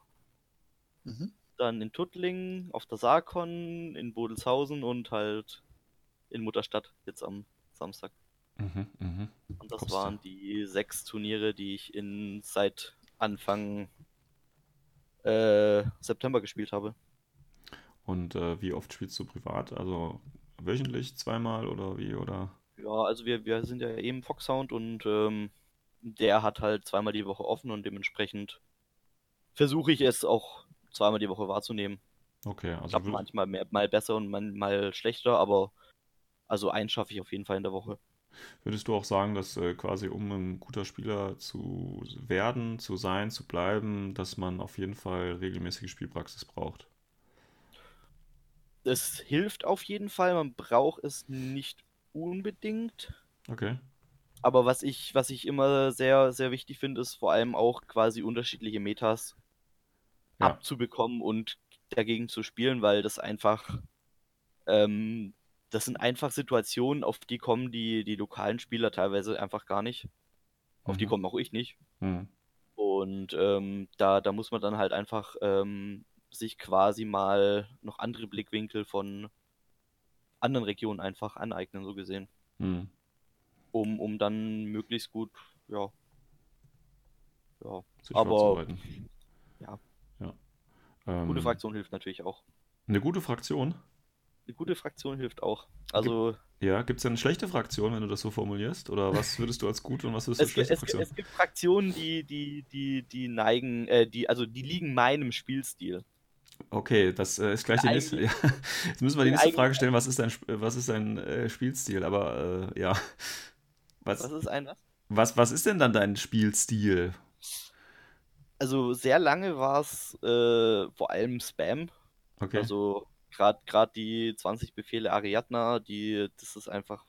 Mhm. dann in Tuttlingen, auf der Sarkon, in Bodelshausen und halt in Mutterstadt jetzt am Samstag. Mhm, mhm. Und das du? waren die sechs Turniere, die ich in seit Anfang äh, September gespielt habe. Und äh, wie oft spielst du privat? Also wöchentlich, zweimal oder wie? Oder? Ja, also wir, wir sind ja eben Foxhound und ähm, der hat halt zweimal die Woche offen und dementsprechend versuche ich es auch zweimal die Woche wahrzunehmen. Okay, also wür- manchmal mehr, mal besser und man, mal schlechter, aber also einen schaffe ich auf jeden Fall in der Woche. Würdest du auch sagen, dass äh, quasi um ein guter Spieler zu werden, zu sein, zu bleiben, dass man auf jeden Fall regelmäßige Spielpraxis braucht? Es hilft auf jeden Fall, man braucht es nicht unbedingt. Okay. Aber was ich, was ich immer sehr, sehr wichtig finde, ist vor allem auch quasi unterschiedliche Metas Ja. abzubekommen und dagegen zu spielen, weil das einfach, ähm, das sind einfach Situationen, auf die kommen die, die lokalen Spieler teilweise einfach gar nicht. Auf die Mhm. komme auch ich nicht. Hm. Und ähm, da, da muss man dann halt einfach ähm, sich quasi mal noch andere Blickwinkel von anderen Regionen einfach aneignen, so gesehen. Hm. Um, um dann möglichst gut, ja. Ja. Sich Aber- ja. Ja. Gute Ähm, Fraktion hilft natürlich auch. Eine gute Fraktion? Eine gute Fraktion hilft auch. Also Ja, gibt es denn eine schlechte Fraktion, wenn du das so formulierst? Oder was würdest du als gute und was würdest du als schlechte es, Fraktion? es gibt Fraktionen, die, die, die, die neigen, äh, die, also die liegen meinem Spielstil. Okay, das äh, ist gleich die nächste. [LAUGHS] Ja. Jetzt müssen wir die nächste Frage stellen, was ist dein, was ist dein äh, Spielstil? Aber äh, ja. Was, Was ist ein was? was, was ist denn dann dein Spielstil? Also sehr lange war es äh, vor allem Spam. Okay. Also gerade gerade die 20 Befehle Ariadna, die, das ist einfach,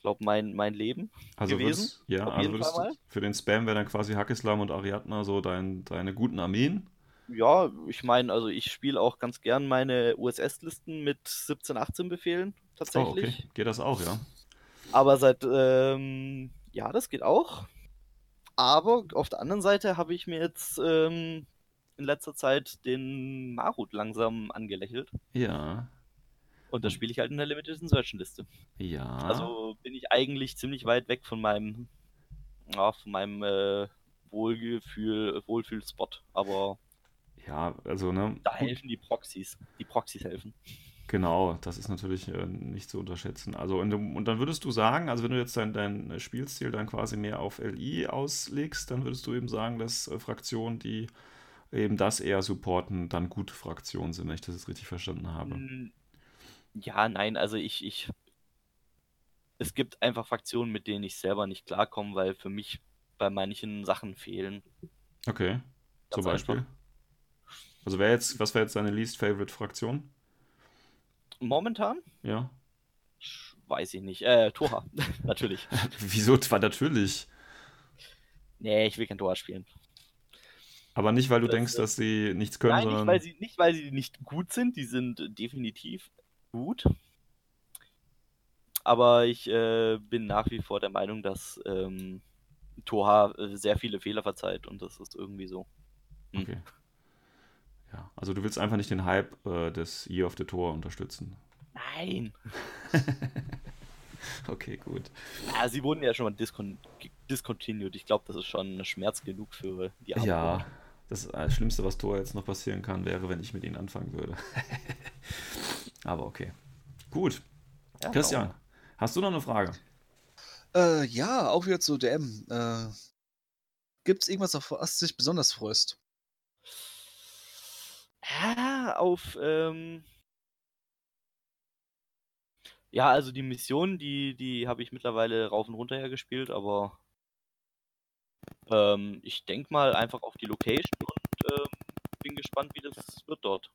glaube mein, mein Leben. Also gewesen, würdest, ja, also würdest du, für den Spam wäre dann quasi Hackislam und Ariadna so dein, deine guten Armeen. Ja, ich meine, also ich spiele auch ganz gern meine USS-Listen mit 17, 18 Befehlen Oh, tatsächlich. okay. Geht das auch, ja? Aber seit, ähm, ja, das geht auch. Aber auf der anderen Seite habe ich mir jetzt ähm, in letzter Zeit den Marut langsam angelächelt. Ja. Und das Hm. spiele ich halt in der Limited Insertion Liste. Ja. Also bin ich eigentlich ziemlich weit weg von meinem, ja, von meinem äh, Wohlgefühl, Wohlfühlspot. Aber ja, also, ne? da helfen die Proxys. Die Proxys helfen. Genau, das ist natürlich äh, nicht zu unterschätzen. Also, und, und dann würdest du sagen, also wenn du jetzt dein, dein Spielstil dann quasi mehr auf LI auslegst, dann würdest du eben sagen, dass äh, Fraktionen, die eben das eher supporten, dann gute Fraktionen sind, wenn ich das jetzt richtig verstanden habe. Mm, Ja, nein, also ich, ich. Es gibt einfach Fraktionen, mit denen ich selber nicht klarkomme, weil für mich bei manchen Sachen fehlen. Okay, zum Ganz Beispiel. einfach. Also wer jetzt, was wäre jetzt deine least favorite Fraktion? Momentan? Ja. Weiß ich nicht. Äh, Tora, [LAUGHS] natürlich. [LAUGHS] Wieso? War natürlich. Nee, ich will kein Tora spielen. Aber nicht, weil du Das, denkst, dass sie nichts können, Nein, nicht sondern. weil, sie, nicht weil sie nicht gut sind, die sind definitiv gut. Aber ich äh, bin nach wie vor der Meinung, dass ähm, Toha äh, sehr viele Fehler verzeiht und das ist irgendwie so. Hm. Okay. Ja, also du willst einfach nicht den Hype äh, des Year of the Tor unterstützen. Nein! [LAUGHS] Okay, gut. Ja, sie wurden ja schon mal discontinued. Ich glaube, das ist schon Schmerz genug für die armen Ja. Das äh, Schlimmste, was Tor jetzt noch passieren kann, wäre, wenn ich mit ihnen anfangen würde. [LAUGHS] Aber okay. Gut. Ja, Christian, hast du noch eine Frage? Äh, ja, auch wieder zu DM. Äh, Gibt es irgendwas, auf was du dich besonders freust? Ja, auf, ähm... Ja, also die Mission, die, die habe ich mittlerweile rauf und runter gespielt, aber ähm, ich denke mal einfach auf die Location und ähm, bin gespannt, wie das wird dort.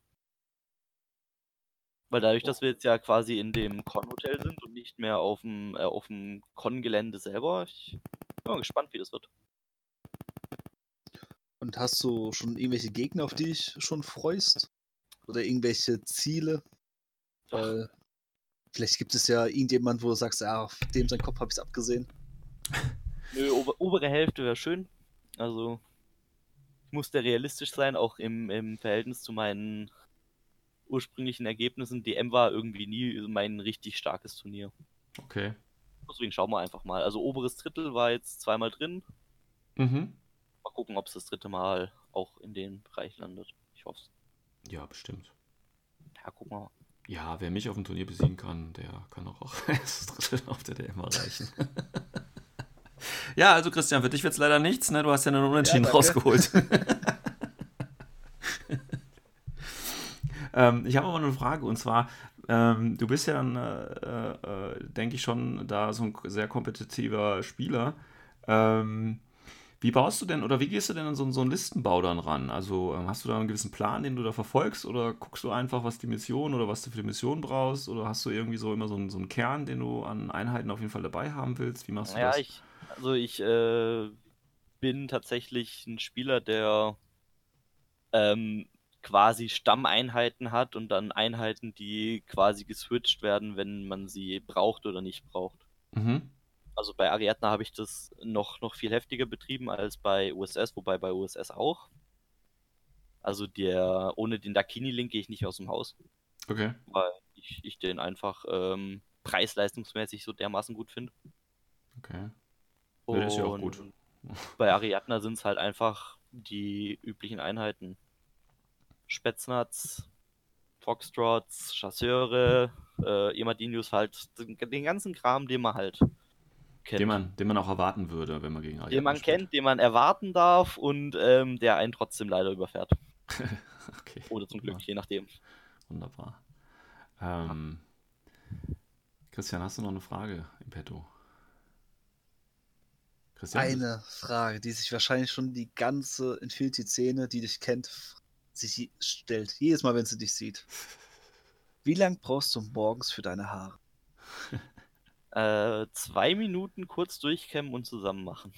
Weil dadurch, dass wir jetzt ja quasi in dem Con-Hotel sind und nicht mehr auf dem, äh, auf dem Con-Gelände selber, ich bin mal gespannt, wie das wird. Und hast du schon irgendwelche Gegner, auf die dich schon freust? Oder irgendwelche Ziele? Weil vielleicht gibt es ja irgendjemand, wo du sagst, ja, auf dem sein Kopf habe ich es abgesehen. [LAUGHS] Nö, ober obere Hälfte wäre schön. Also, ich musste realistisch sein, auch im, im Verhältnis zu meinen ursprünglichen Ergebnissen. DM war irgendwie nie mein richtig starkes Turnier. Okay. Deswegen schauen wir einfach mal. Also, oberes Drittel war jetzt zweimal drin. Mhm. Mal gucken, ob es das dritte Mal auch in den Bereich landet. Ich hoffe es. Ja, bestimmt. Ja, guck mal. Ja, wer mich auf dem Turnier besiegen kann, der kann auch, auch [LAUGHS] das dritte auf der DM erreichen. [LAUGHS] ja, also Christian, für dich wird es leider nichts, ne? Du hast ja einen Unentschieden danke. rausgeholt. [LAUGHS] ähm, ich habe aber eine Frage und zwar, ähm, du bist ja, äh, äh, denke ich schon, da so ein sehr kompetitiver Spieler. Ähm, wie baust du denn oder wie gehst du denn an so, so einen Listenbau dann ran? Also ähm, hast du da einen gewissen Plan, den du da verfolgst oder guckst du einfach, was die Mission oder was du für die Mission brauchst oder hast du irgendwie so immer so einen, so einen Kern, den du an Einheiten auf jeden Fall dabei haben willst? Wie machst du Ja, das? ich, also ich äh, bin tatsächlich ein Spieler, der ähm, quasi Stammeinheiten hat und dann Einheiten, die quasi geswitcht werden, wenn man sie braucht oder nicht braucht. Mhm. Also bei Ariadna habe ich das noch, noch viel heftiger betrieben als bei USS, wobei bei USS auch. Also der, ohne den Dakini-Link gehe ich nicht aus dem Haus, Okay. weil ich, ich den einfach ähm, preis-leistungsmäßig so dermaßen gut finde. Okay. Ja, das ist ja auch Und gut. Bei Ariadna sind es halt einfach die üblichen Einheiten. Spätznaz, Foxtrots, Chasseure, äh, Emadinius halt, den, ganzen Kram, den man halt kennt. Den man, den man auch erwarten würde, wenn man gegen Ariadna den man spielt. kennt, den man erwarten darf und ähm, der einen trotzdem leider überfährt. [LAUGHS] Okay. Oder zum Glück, je nachdem. Wunderbar. Ähm, Christian, hast du noch eine Frage im Petto? Christian? Eine Frage, die sich wahrscheinlich schon die ganze Infinity-Szene, die dich kennt, sich stellt. Jedes Mal, wenn sie dich sieht. [LAUGHS] Wie lang brauchst du morgens für deine Haare? [LAUGHS] Äh, zwei Minuten kurz durchkämmen und zusammen machen.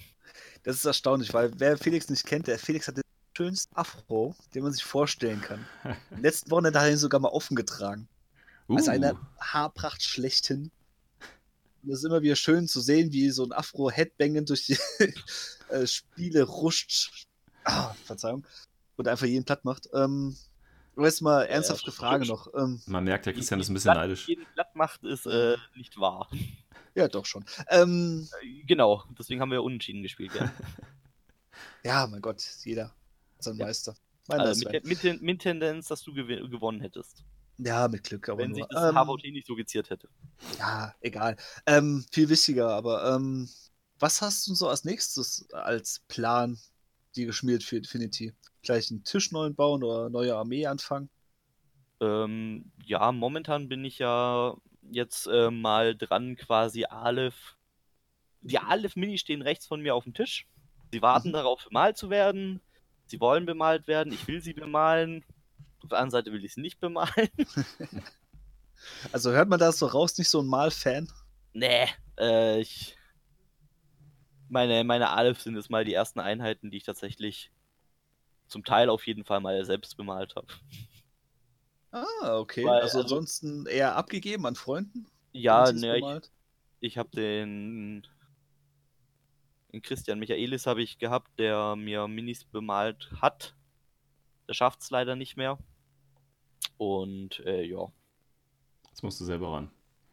Das ist erstaunlich, weil wer Felix nicht kennt, der Felix hat den schönsten Afro, den man sich vorstellen kann. [LAUGHS] Letzten Wochenende hat er ihn sogar mal offen getragen. Uh, Also eine Haarpracht schlechthin. Und es ist immer wieder schön zu sehen, wie so ein Afro-Headbangen durch die [LAUGHS] äh, Spiele ruscht. Ah, Verzeihung. Und einfach jeden platt macht. Ähm, jetzt mal ernsthafte ja, Frage noch. Ähm, man merkt, der Christian ist ein bisschen Platt- neidisch. Jeden platt macht, ist äh, nicht wahr. [LAUGHS] ja, doch schon. Ähm, Äh, Genau, deswegen haben wir unentschieden gespielt. Ja. [LAUGHS] ja, mein Gott, jeder hat seinen Ja. Meister. Mein Also mit, mit, mit Tendenz, dass du gew gewonnen hättest. Ja, mit Glück, aber wenn nur. sich das Ähm, HVT nicht so geziert hätte. Ja, egal. Ähm, viel wichtiger, aber ähm, was hast du so als nächstes als Plan, die geschmiert für Infinity? Gleich einen Tisch neu bauen oder neue Armee anfangen? Ähm, ja, momentan bin ich ja jetzt äh, mal dran, quasi Aleph. Die Aleph-Mini stehen rechts von mir auf dem Tisch. Sie warten Mhm. darauf, bemalt zu werden. Sie wollen bemalt werden. Ich will sie bemalen. Auf der anderen Seite will ich sie nicht bemalen. [LAUGHS] [LAUGHS] Also hört man da so raus, nicht so ein Mal-Fan? Nee, äh, ich. Meine, meine Aleph sind jetzt mal die ersten Einheiten, die ich tatsächlich zum Teil auf jeden Fall mal selbst bemalt habe. Ah, okay. Weil, also also- ansonsten eher abgegeben an Freunden? Ja, wenn sie es ne, ich, ich habe den, den Christian Michaelis habe ich gehabt, der mir Minis bemalt hat. Der schafft es leider nicht mehr. Und äh, ja, Jetzt musst du selber ran.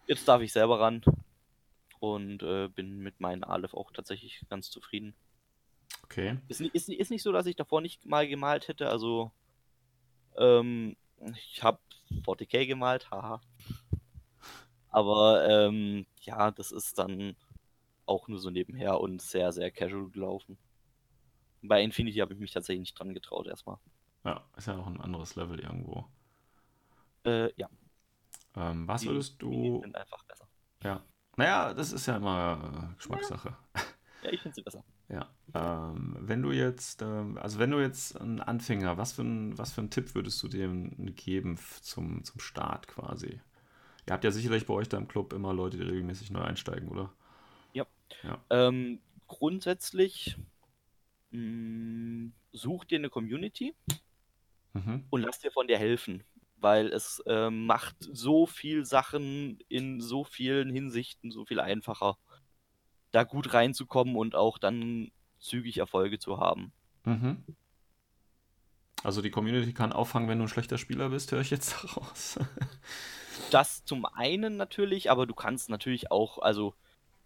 jetzt darf ich selber ran. Und äh, bin mit meinen Aleph auch tatsächlich ganz zufrieden. Okay. Ist, ist, ist nicht so, dass ich davor nicht mal gemalt hätte. Also, ähm, ich habe 40k gemalt, haha. Aber ähm, ja, das ist dann auch nur so nebenher und sehr, sehr casual gelaufen. Bei Infinity habe ich mich tatsächlich nicht dran getraut erstmal. Ja, ist ja auch ein anderes Level irgendwo. Äh, ja, Ähm, was die würdest du. sind einfach besser. Ja. Naja, das ist ja immer äh, Geschmackssache. Ja, ich finde sie besser. [LAUGHS] Ja. Ähm, wenn du jetzt, ähm, also wenn du jetzt ein Anfänger, was für ein, was für einen Tipp würdest du dem geben zum, zum Start quasi? Ihr habt ja sicherlich bei euch da im Club immer Leute, die regelmäßig neu einsteigen, oder? Ähm, grundsätzlich mh, such dir eine Community. Mhm. und lass dir von dir helfen, weil es ähm, macht so viel Sachen in so vielen Hinsichten so viel einfacher, da gut reinzukommen und auch dann zügig Erfolge zu haben. Mhm. Also die Community kann auffangen, wenn du ein schlechter Spieler bist, höre ich jetzt [LAUGHS] daraus. Das zum einen natürlich, aber du kannst natürlich auch, also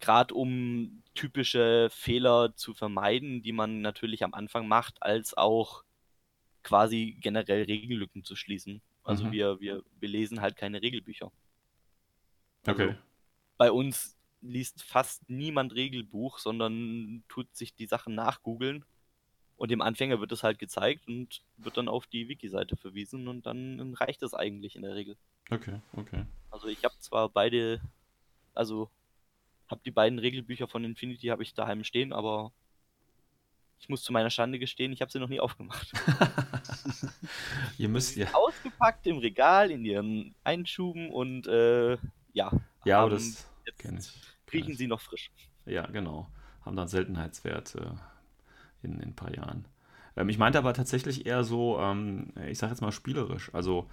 gerade um typische Fehler zu vermeiden, die man natürlich am Anfang macht, als auch quasi generell Regellücken zu schließen. Also Mhm. wir, wir, wir lesen halt keine Regelbücher. Also Okay. bei uns liest fast niemand Regelbuch, sondern tut sich die Sachen nachgoogeln. Und dem Anfänger wird es halt gezeigt und wird dann auf die Wiki-Seite verwiesen und dann reicht es eigentlich in der Regel. Okay, okay. Also ich habe zwar beide, also habe die beiden Regelbücher von Infinity habe ich daheim stehen, aber ich muss zu meiner Schande gestehen, ich habe sie noch nie aufgemacht. [LAUGHS] Ihr müsst ja. Ausgepackt im Regal in ihren Einschuben und äh, ja, Ja, haben- das kenne ich. riechen sie noch frisch. Ja, genau. Haben dann Seltenheitswert äh, in, in ein paar Jahren. Ähm, ich meinte aber tatsächlich eher so, ähm, ich sag jetzt mal spielerisch. Also,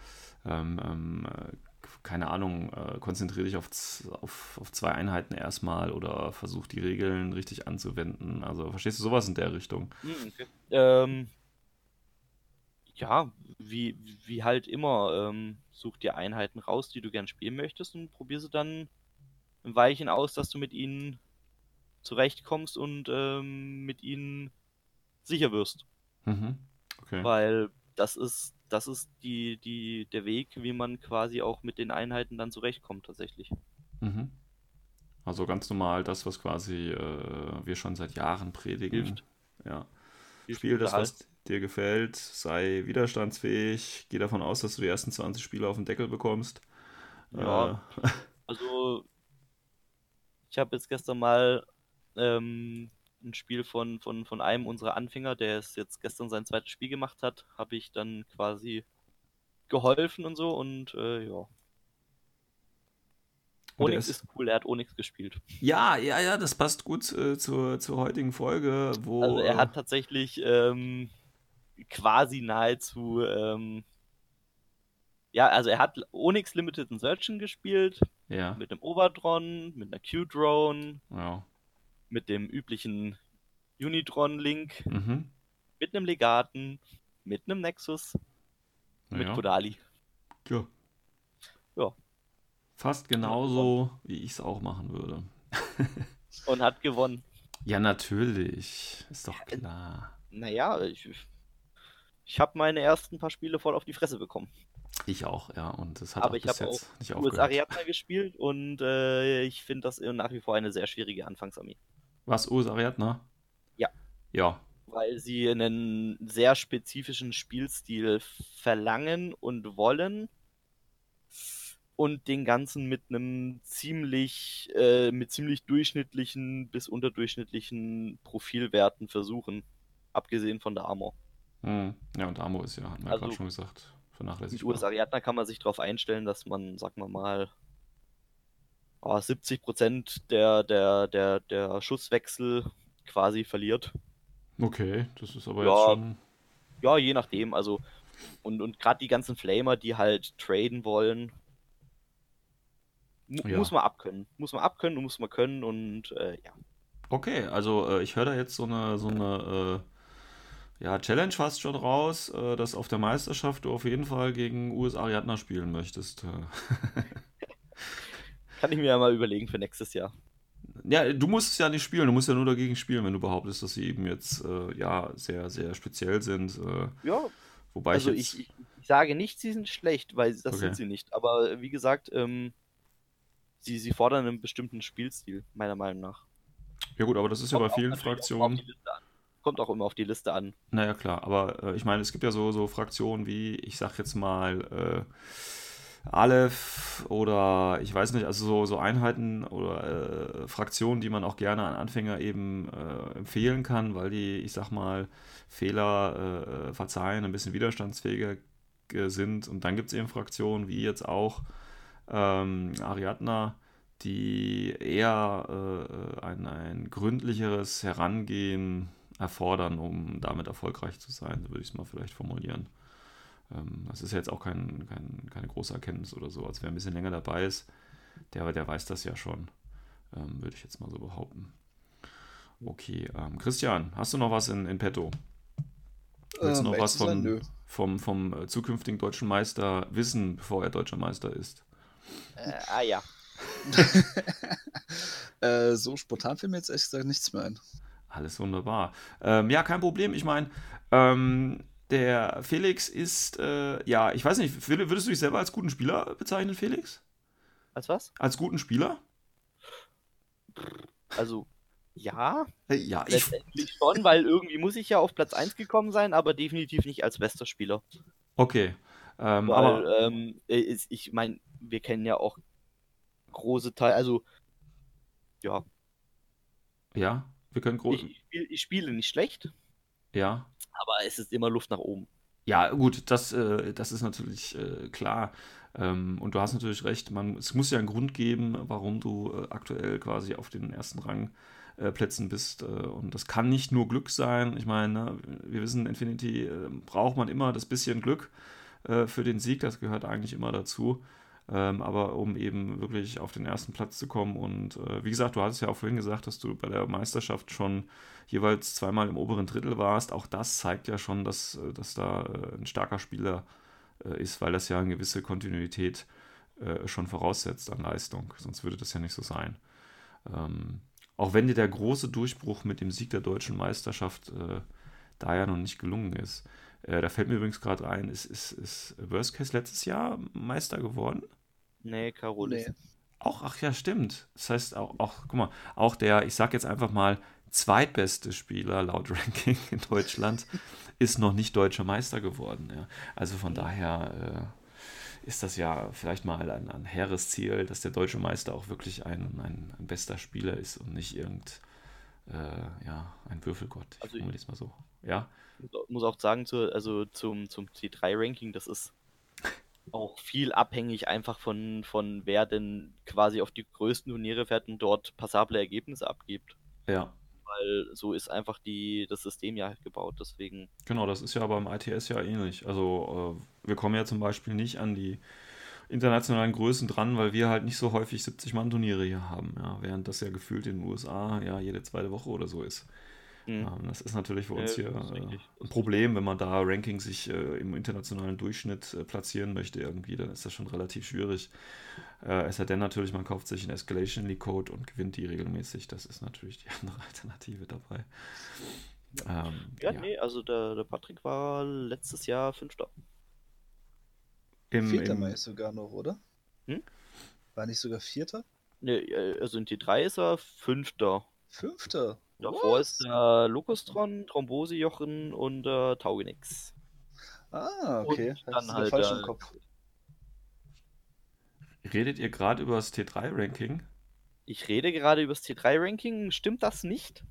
ähm, ähm, äh, keine Ahnung, äh, konzentriere dich auf, auf, auf zwei Einheiten erstmal oder versuch die Regeln richtig anzuwenden. Also, verstehst du sowas in der Richtung? Hm, okay. Ja, wie, wie halt immer, ähm, such dir Einheiten raus, die du gern spielen möchtest und probier sie dann im Weichen aus, dass du mit ihnen zurechtkommst und ähm, mit ihnen sicher wirst. Mhm. Okay. Weil das ist, das ist die, die, der Weg, wie man quasi auch mit den Einheiten dann zurechtkommt tatsächlich. Mhm. Also ganz normal das, was quasi äh, wir schon seit Jahren predigen. Hilft. Ja. Hilft Spiel das, was dir gefällt, sei widerstandsfähig, geh davon aus, dass du die ersten 20 Spiele auf den Deckel bekommst. Ja. Äh, [LAUGHS] Also, ich habe jetzt gestern mal ähm, ein Spiel von, von, von einem unserer Anfänger, der es jetzt gestern sein zweites Spiel gemacht hat, habe ich dann quasi geholfen und so und äh, ja. Onyx ist- ist cool, er hat Onyx gespielt. ja, ja, ja, das passt gut äh, zur, zur heutigen Folge, wo. Also er äh, hat tatsächlich ähm, quasi nahezu ähm, ja, also er hat Onyx Limited Insertion gespielt, Ja, mit einem Overdron, mit einer Q-Drone, ja. mit dem üblichen Unitron-Link, Mhm. mit einem Legaten, mit einem Nexus, mit Ja. Kodali. ja. Ja. Fast genauso, wie ich es auch machen würde. [LAUGHS] Und hat gewonnen. Ja, natürlich. Ist doch klar. Naja, ich, ich habe meine ersten paar Spiele voll auf die Fresse bekommen. Ich auch, ja. Und das hat Aber auch ich bis habe jetzt nicht US aufgehört. Ariadna gespielt und äh, ich finde das nach wie vor eine sehr schwierige Anfangsarmee. Was, US Ariadna? Ja. Ja. Weil sie einen sehr spezifischen Spielstil verlangen und wollen. Und den Ganzen mit einem ziemlich, äh, mit ziemlich durchschnittlichen bis unterdurchschnittlichen Profilwerten versuchen. Abgesehen von der Armor. Hm. Ja, und Amo ist ja, wir ja Also, gerade schon gesagt, Mit vernachlässigbar. US Ariadna kann man sich darauf einstellen, dass man, sagen wir mal, oh, 70% der, der, der, der Schusswechsel quasi verliert. Okay, das ist aber Ja. jetzt schon. Ja, je nachdem. Also, und, und gerade die ganzen Flamer, die halt traden wollen, mu Ja. muss man abkönnen. Muss man abkönnen und muss man können und äh, ja. Okay, also äh, ich höre da jetzt so eine, so eine äh, ja, Challenge fast schon raus, äh, dass auf der Meisterschaft du auf jeden Fall gegen US Ariadna spielen möchtest. [LAUGHS] Kann ich mir ja mal überlegen für nächstes Jahr. Ja, du musst es ja nicht spielen, du musst ja nur dagegen spielen, wenn du behauptest, dass sie eben jetzt äh, ja sehr, sehr speziell sind. Äh, Ja, wobei also ich jetzt. ich, ich, sage nicht, sie sind schlecht, weil das Okay. sind sie nicht. Aber wie gesagt, ähm, sie, sie fordern einen bestimmten Spielstil, meiner Meinung nach. Ja gut, aber das ist ja bei Kommt vielen Fraktionen. an. Kommt auch immer auf die Liste an. Naja, klar, aber äh, ich meine, es gibt ja so, so Fraktionen wie, ich sag jetzt mal, äh, Aleph oder ich weiß nicht, also so, so Einheiten oder äh, Fraktionen, die man auch gerne an Anfänger eben äh, empfehlen kann, weil die, ich sag mal, Fehler äh, verzeihen, ein bisschen widerstandsfähiger äh, sind. Und dann gibt es eben Fraktionen wie jetzt auch ähm, Ariadna, die eher äh, ein, ein gründlicheres Herangehen erfordern, um damit erfolgreich zu sein, so würde ich es mal vielleicht formulieren. Ähm, das ist ja jetzt auch kein, kein, keine große Erkenntnis oder so. Also wer ein bisschen länger dabei ist, der, der weiß das ja schon, ähm, würde ich jetzt mal so behaupten. Okay, ähm, Christian, hast du noch was in, in petto? Willst du noch Um was sein, von, nö. vom, vom äh, zukünftigen deutschen Meister wissen, bevor er deutscher Meister ist? Äh, ah ja. [LAUGHS] äh, so spontan fällt mir jetzt ehrlich gesagt nichts mehr ein. Alles wunderbar. Ähm, ja, kein Problem. Ich meine, ähm, der Felix ist, äh, ja, ich weiß nicht, würd- würdest du dich selber als guten Spieler bezeichnen, Felix? Als was? Als guten Spieler? Also, ja, Ja, ich, letztendlich schon, weil irgendwie muss ich ja auf Platz 1 gekommen sein, aber definitiv nicht als bester Spieler. okay. Ähm, Weil, aber, ähm, äh, ist- ich meine, wir kennen ja auch große Teile, also, ja, ja, wir können groß, ich, ich spiele nicht schlecht, ja. aber es ist immer Luft nach oben. Ja, gut, das, äh, das ist natürlich äh, klar. Ähm, und du hast natürlich recht, man, es muss ja einen Grund geben, warum du äh, aktuell quasi auf den ersten Rang äh, Plätzen bist. Äh, und das kann nicht nur Glück sein. Ich meine, ne, wir wissen, Infinity äh, braucht man immer das bisschen Glück für den Sieg, das gehört eigentlich immer dazu. Ähm, aber um eben wirklich auf den ersten Platz zu kommen und äh, wie gesagt, du hattest ja auch vorhin gesagt, dass du bei der Meisterschaft schon jeweils zweimal im oberen Drittel warst. Auch das zeigt ja schon, dass, äh, dass da äh, ein starker Spieler äh, ist, weil das ja eine gewisse Kontinuität äh, schon voraussetzt an Leistung. Sonst würde das ja nicht so sein. Ähm, auch wenn dir der große Durchbruch mit dem Sieg der deutschen Meisterschaft da ja noch nicht gelungen ist. Da fällt mir übrigens gerade ein, ist, ist, ist Worst Case letztes Jahr Meister geworden? Nee, Carol Nee. Auch, ach ja, stimmt. Das heißt auch, auch, guck mal, auch der, ich sag jetzt einfach mal, zweitbeste Spieler laut [LAUGHS] Ranking in Deutschland [LAUGHS] ist noch nicht deutscher Meister geworden. Ja. Also von daher äh, ist das ja vielleicht mal ein, ein hehres Ziel, dass der deutsche Meister auch wirklich ein, ein, ein bester Spieler ist und nicht irgend, äh, ja, ein Würfelgott. Ich Also formuliere es mal so. Ja, muss- auch sagen, zu, also zum, zum T3-Ranking, das ist auch viel abhängig einfach von, von wer denn quasi auf die größten Turniere fährt und dort passable Ergebnisse abgibt. ja. Weil so ist einfach die, das System ja gebaut. Deswegen, Genau, das ist ja beim ITS ja ähnlich. Also äh, wir kommen ja zum Beispiel nicht an die internationalen Größen dran, weil wir halt nicht so häufig 70-Mann-Turniere hier haben, ja, während das ja gefühlt in den USA ja jede zweite Woche oder so ist. Hm, Ähm, das ist natürlich für Ja, uns hier ist äh, ein Problem, wenn man da Ranking sich äh, im internationalen Durchschnitt äh, platzieren möchte irgendwie, dann ist das schon relativ schwierig. Äh, es sei denn natürlich, man kauft sich einen Escalation League Code und gewinnt die regelmäßig. Das ist natürlich die [LAUGHS] andere Alternative dabei. Ähm, ja, nee, also der, der Patrick war letztes Jahr Fünfter. Im, Vierter im, Mai sogar noch, oder? Hm? War nicht sogar Vierter? Nee, also in T3 ist er Fünfter. Fünfter. Davor Was? ist der Lokustron, Thrombosejochen und der Taugenix. Ah, okay. Und dann Hast du halt, falsch äh, im Kopf. Redet ihr gerade über das T3-Ranking? Ich rede gerade über das T3-Ranking. Stimmt das nicht?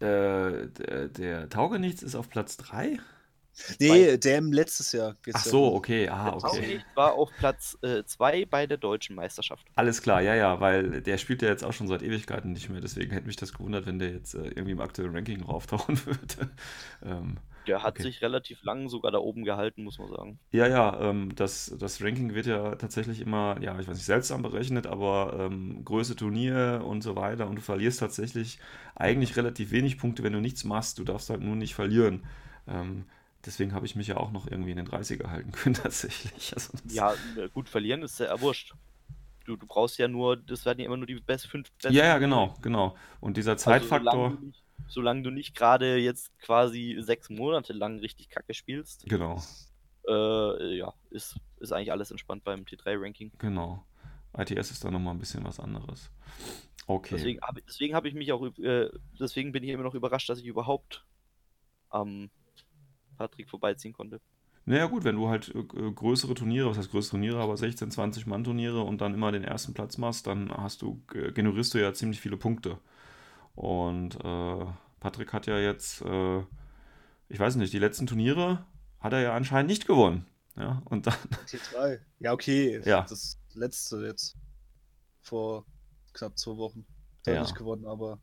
Äh, der, der Taugenichts ist auf Platz 3? Nee, der im letztes Jahr. Ach so, okay, ah, okay. War auf Platz 2 bei der deutschen Meisterschaft. Alles klar, ja, ja, weil der spielt ja jetzt auch schon seit Ewigkeiten nicht mehr, deswegen hätte mich das gewundert, wenn der jetzt äh, irgendwie im aktuellen Ranking rauftauchen [LAUGHS] würde. ähm, Der hat Okay. sich relativ lang sogar da oben gehalten, muss man sagen. ja, ja, ähm, das, das Ranking wird ja tatsächlich immer, ja, ich weiß nicht, seltsam berechnet, aber ähm, Größe Turnier und so weiter und du verlierst tatsächlich eigentlich relativ wenig Punkte, wenn du nichts machst. Du darfst halt nur nicht verlieren. Ähm, deswegen habe ich mich ja auch noch irgendwie in den 30er halten können, [LAUGHS] tatsächlich. Also Ja, gut, verlieren ist ja wurscht. Du, du brauchst ja nur, das werden ja immer nur die best, fünf besten. Ja, ja, genau, genau. Und dieser Also, Zeitfaktor, solange du nicht, nicht gerade jetzt quasi sechs Monate lang richtig kacke spielst, genau, äh, ja, ist, ist eigentlich alles entspannt beim T3-Ranking. genau. ITS ist da nochmal ein bisschen was anderes. Okay. Deswegen habe deswegen hab ich mich auch, äh, deswegen bin ich immer noch überrascht, dass ich überhaupt am Patrick vorbeiziehen konnte. Naja, gut, wenn du halt äh, größere Turniere, was heißt größere Turniere, aber 16, 20 Mann Turniere und dann immer den ersten Platz machst, dann hast du, äh, generierst du ja ziemlich viele Punkte. Und äh, Patrick hat ja jetzt, äh, ich weiß nicht, die letzten Turniere hat er ja anscheinend nicht gewonnen. Ja, und dann, [LAUGHS] T3. Ja, okay. Ja. Das letzte jetzt. Vor knapp zwei Wochen. Da Ja. nicht gewonnen, aber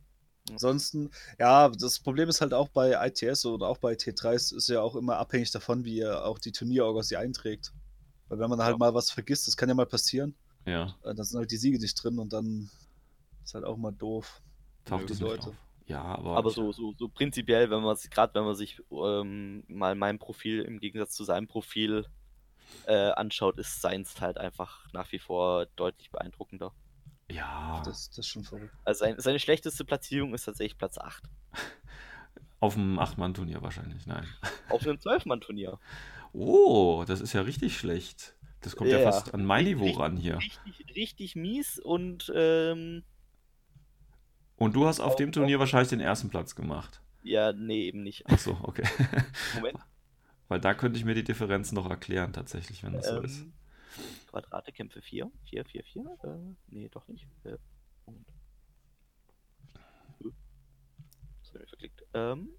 ansonsten, ja, das Problem ist halt auch bei ITS oder auch bei T3s ist ja auch immer abhängig davon, wie er auch die Turnierorga sie einträgt. Weil wenn man halt Ja. mal was vergisst, das kann ja mal passieren, ja, äh, dann sind halt die Siege nicht drin und dann ist halt auch mal doof. taucht die Leute. auf. Ja, aber, Aber so, so, so prinzipiell, wenn man sich, gerade wenn man sich ähm, mal mein Profil im Gegensatz zu seinem Profil äh, anschaut, ist seins halt einfach nach wie vor deutlich beeindruckender. Ja, Das, das ist schon verrückt. Also sein, seine schlechteste Platzierung ist tatsächlich Platz 8. [LAUGHS] auf dem Acht-Mann-Turnier wahrscheinlich, nein. [LAUGHS] Auf einem 12-Mann-Turnier. Oh, das ist ja richtig schlecht. Das kommt ja, Ja, fast an mein Niveau ran hier. Richtig, richtig mies und ähm, Und du hast auf dem Turnier wahrscheinlich den ersten Platz gemacht. ja, nee, eben nicht. Ach so, okay. Moment. [LAUGHS] Weil da könnte ich mir die Differenz noch erklären, tatsächlich, wenn das so ist. Quadrate Kämpfe 4. 4, 4, 4. Äh, nee, doch nicht. Äh, Moment. Ich verklickt. Ähm,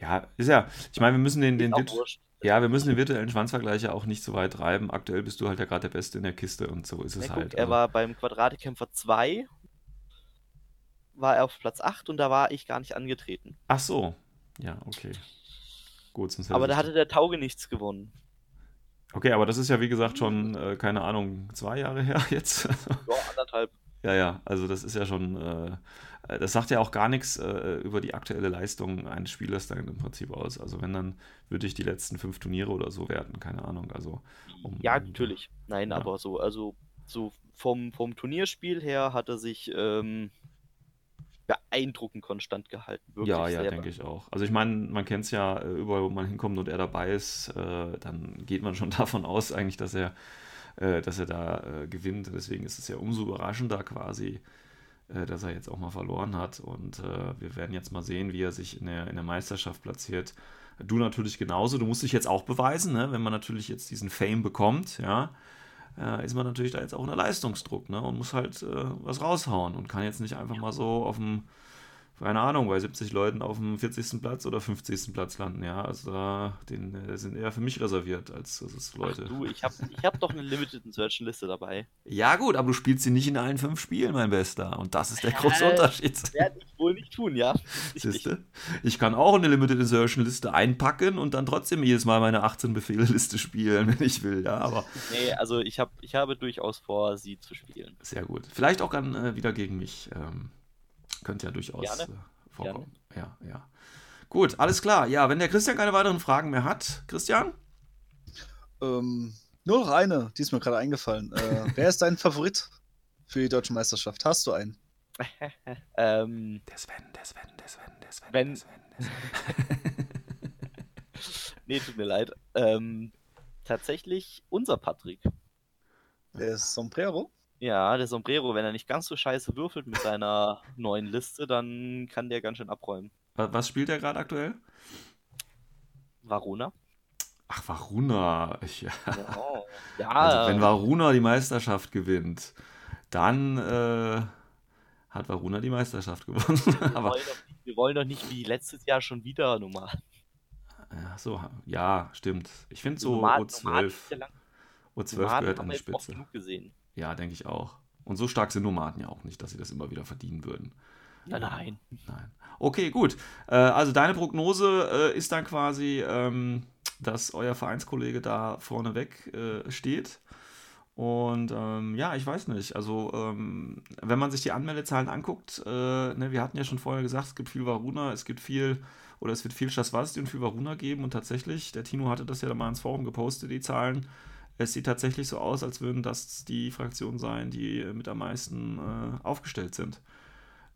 Ja, ist ja, ich meine, wir müssen den, den, wurscht. ja, wir müssen den virtuellen Schwanzvergleich ja auch nicht so weit treiben. Aktuell bist du halt ja gerade der Beste in der Kiste und so ist es Na, halt. guck, er Also, war beim Quadratekämpfer 2, war er auf Platz 8 und da war ich gar nicht angetreten. ach so, ja, okay. Gut, sonst Aber da hatte der Tauge nichts gewonnen. Okay, aber das ist ja wie gesagt schon, äh, keine Ahnung, zwei Jahre [LAUGHS] her jetzt. Ja, anderthalb. Ja, ja, also das ist ja schon, äh, äh, das sagt ja auch gar nichts äh, über die aktuelle Leistung eines Spielers dann im Prinzip aus. Also wenn, dann würde ich die letzten fünf Turniere oder so werten, keine Ahnung. Also um, Ja, natürlich. Nein, Ja. aber so, also so vom, vom Turnierspiel her hat er sich ähm, beeindruckend konstant gehalten. Wirklich ja, ja, denke ich auch. Also ich meine, man kennt es ja, äh, überall wo man hinkommt und er dabei ist, äh, dann geht man schon [LAUGHS] davon aus eigentlich, dass er, äh, dass er da äh, gewinnt. Deswegen ist es ja umso überraschender quasi, äh, dass er jetzt auch mal verloren hat. Und äh, wir werden jetzt mal sehen, wie er sich in der, in der Meisterschaft platziert. Du natürlich genauso. Du musst dich jetzt auch beweisen, ne? wenn man natürlich jetzt diesen Fame bekommt, ja, äh, ist man natürlich da jetzt auch unter Leistungsdruck ne? und muss halt äh, was raushauen und kann jetzt nicht einfach mal so auf dem, keine Ahnung, bei 70 Leuten auf dem 40. Platz oder 50. Platz landen. Ja, also da den, äh, sind eher für mich reserviert als es Leute. Du, ich habe ich hab doch eine Limited Insertion Liste dabei. Ja, gut, aber du spielst sie nicht in allen fünf Spielen, mein Bester. Und das ist der große Unterschied. [LAUGHS] Werde ich wohl nicht tun, ja. [LAUGHS] Siehste? Ich kann auch eine Limited Insertion Liste einpacken und dann trotzdem jedes Mal meine 18 Befehle Liste spielen, [LAUGHS] wenn ich will. Ja, aber Nee, also ich, hab, ich habe durchaus vor, sie zu spielen. sehr gut. Vielleicht auch dann äh, wieder gegen mich. Ähm, könnte ja durchaus Gerne. äh, vorkommen. Ja, ja. Gut, alles klar. Ja, wenn der Christian keine weiteren Fragen mehr hat, Christian? Ähm, nur noch eine, die ist mir gerade eingefallen. Äh, [LAUGHS] wer ist dein Favorit für die deutsche Meisterschaft? Hast du einen? [LAUGHS] Ähm, Der Sven, der Sven, der Sven, der Sven. Wenn- der Sven, der Sven. [LAUGHS] nee, tut mir leid. Ähm, tatsächlich unser Patrick. Wer ist Sombrero? Ja, der Sombrero, wenn er nicht ganz so scheiße würfelt mit seiner neuen Liste, dann kann der ganz schön abräumen. Wa- Was spielt er gerade aktuell? Varuna? Ach, Varuna. Ich, [LAUGHS] ja. Ja. ja Also, wenn Varuna die Meisterschaft gewinnt, dann äh, hat Varuna die Meisterschaft gewonnen. wir, [LAUGHS] Aber wollen doch nicht, wir wollen doch nicht wie letztes Jahr schon wieder Nummer. ja, so, ja, stimmt. Ich finde so Nomaden- O12, Nomaden ist ja lang- O12 Nomaden gehört haben an wir die jetzt oft Spitze. genug gesehen. Ja, denke ich auch. Und so stark sind Nomaden ja auch nicht, dass sie das immer wieder verdienen würden. Ja, nein. Nein. Okay, gut. Äh, also deine Prognose äh, ist dann quasi, ähm, dass euer Vereinskollege da vorneweg äh, steht. Und ähm, ja, ich weiß nicht. Also, ähm, wenn man sich die Anmeldezahlen anguckt, äh, ne, wir hatten ja schon vorher gesagt, es gibt viel Varuna, es gibt viel, oder es wird viel Schaswasti und viel Varuna geben. Und tatsächlich, der Tino hatte das ja mal ins Forum gepostet, die Zahlen. Es sieht tatsächlich so aus, als würden das die Fraktionen sein, die mit am meisten äh, aufgestellt sind.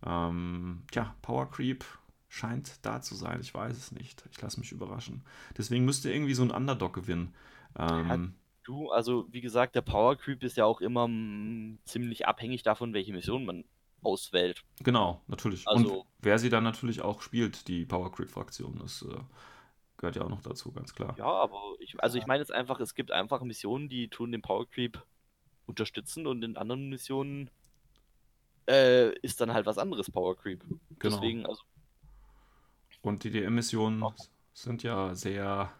Ähm, tja, Power Creep scheint da zu sein. Ich weiß es nicht. Ich lasse mich überraschen. Deswegen müsste irgendwie so ein Underdog gewinnen. Ähm, Du, also wie gesagt, der Power Creep ist ja auch immer mm, ziemlich abhängig davon, welche Mission man auswählt. genau, natürlich. Also- Und wer sie dann natürlich auch spielt, die Power Creep-Fraktion, das äh, gehört ja auch noch dazu, ganz klar. Ja, aber ich, also ich meine jetzt einfach, es gibt einfach Missionen, die tun den Power Creep unterstützen und in anderen Missionen äh, ist dann halt was anderes Power Creep. Genau. Deswegen, also Und die DM-Missionen sind ja sehr,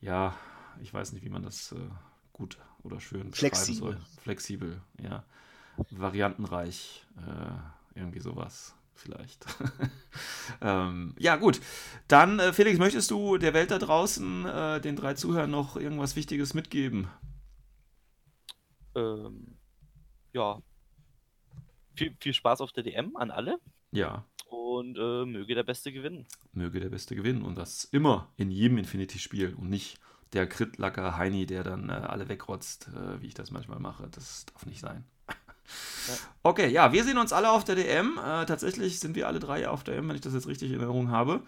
ja, ich weiß nicht, wie man das äh, gut oder schön beschreiben Flexibel. soll. Flexibel, ja. Variantenreich, äh, irgendwie sowas vielleicht. [LAUGHS] ähm, ja, gut. Dann, äh, Felix, möchtest du der Welt da draußen, äh, den drei Zuhörern, noch irgendwas Wichtiges mitgeben? ähm, ja. Viel, viel Spaß auf der DM an alle Ja, und äh, möge der Beste gewinnen. möge der Beste gewinnen und das immer in jedem Infinity-Spiel und nicht der Kritlacker Heini, der dann äh, alle wegrotzt, äh, wie ich das manchmal mache. Das darf nicht sein. Okay, ja, wir sehen uns alle auf der DM. Äh, tatsächlich sind wir alle drei auf der DM, wenn ich das jetzt richtig in Erinnerung habe.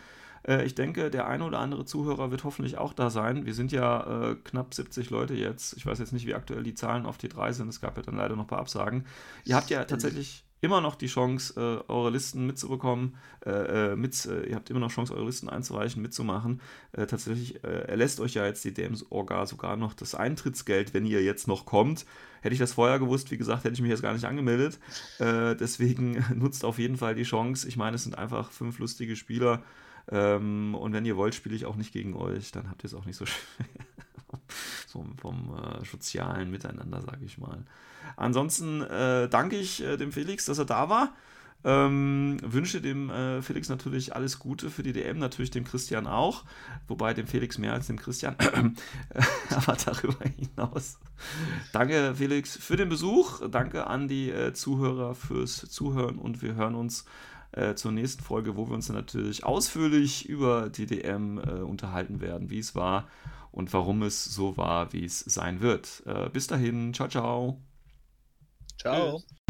Äh, ich denke, der eine oder andere Zuhörer wird hoffentlich auch da sein. Wir sind ja äh, knapp 70 Leute jetzt. Ich weiß jetzt nicht, wie aktuell die Zahlen auf T3 sind. Es gab ja dann leider noch ein paar Absagen. Ihr habt ja tatsächlich immer noch die Chance, äh, eure Listen mitzubekommen. Äh, äh, mit, äh, ihr habt immer noch Chance, eure Listen einzureichen, mitzumachen. Äh, tatsächlich erlässt euch ja jetzt die DMs-Orga sogar noch das Eintrittsgeld, wenn ihr jetzt noch kommt. Hätte ich das vorher gewusst, wie gesagt, hätte ich mich jetzt gar nicht angemeldet. deswegen [LAUGHS] nutzt auf jeden Fall die Chance. Ich meine, es sind einfach fünf lustige Spieler. Ähm, und wenn ihr wollt, spiele ich auch nicht gegen euch. Dann habt ihr es auch nicht so [LAUGHS] schwer. [LAUGHS] so vom sozialen Miteinander, sage ich mal. Ansonsten äh, danke ich äh, dem Felix, dass er da war. Ähm, wünsche dem äh, Felix natürlich alles Gute für die DM, natürlich dem Christian auch, wobei dem Felix mehr als dem Christian, [LAUGHS] aber darüber hinaus. Danke Felix für den Besuch, danke an die äh, Zuhörer fürs Zuhören und wir hören uns äh, zur nächsten Folge, wo wir uns dann natürlich ausführlich über die DM äh, unterhalten werden, wie es war und warum es so war, wie es sein wird. Äh, bis dahin, ciao, ciao. Ciao. Tschüss.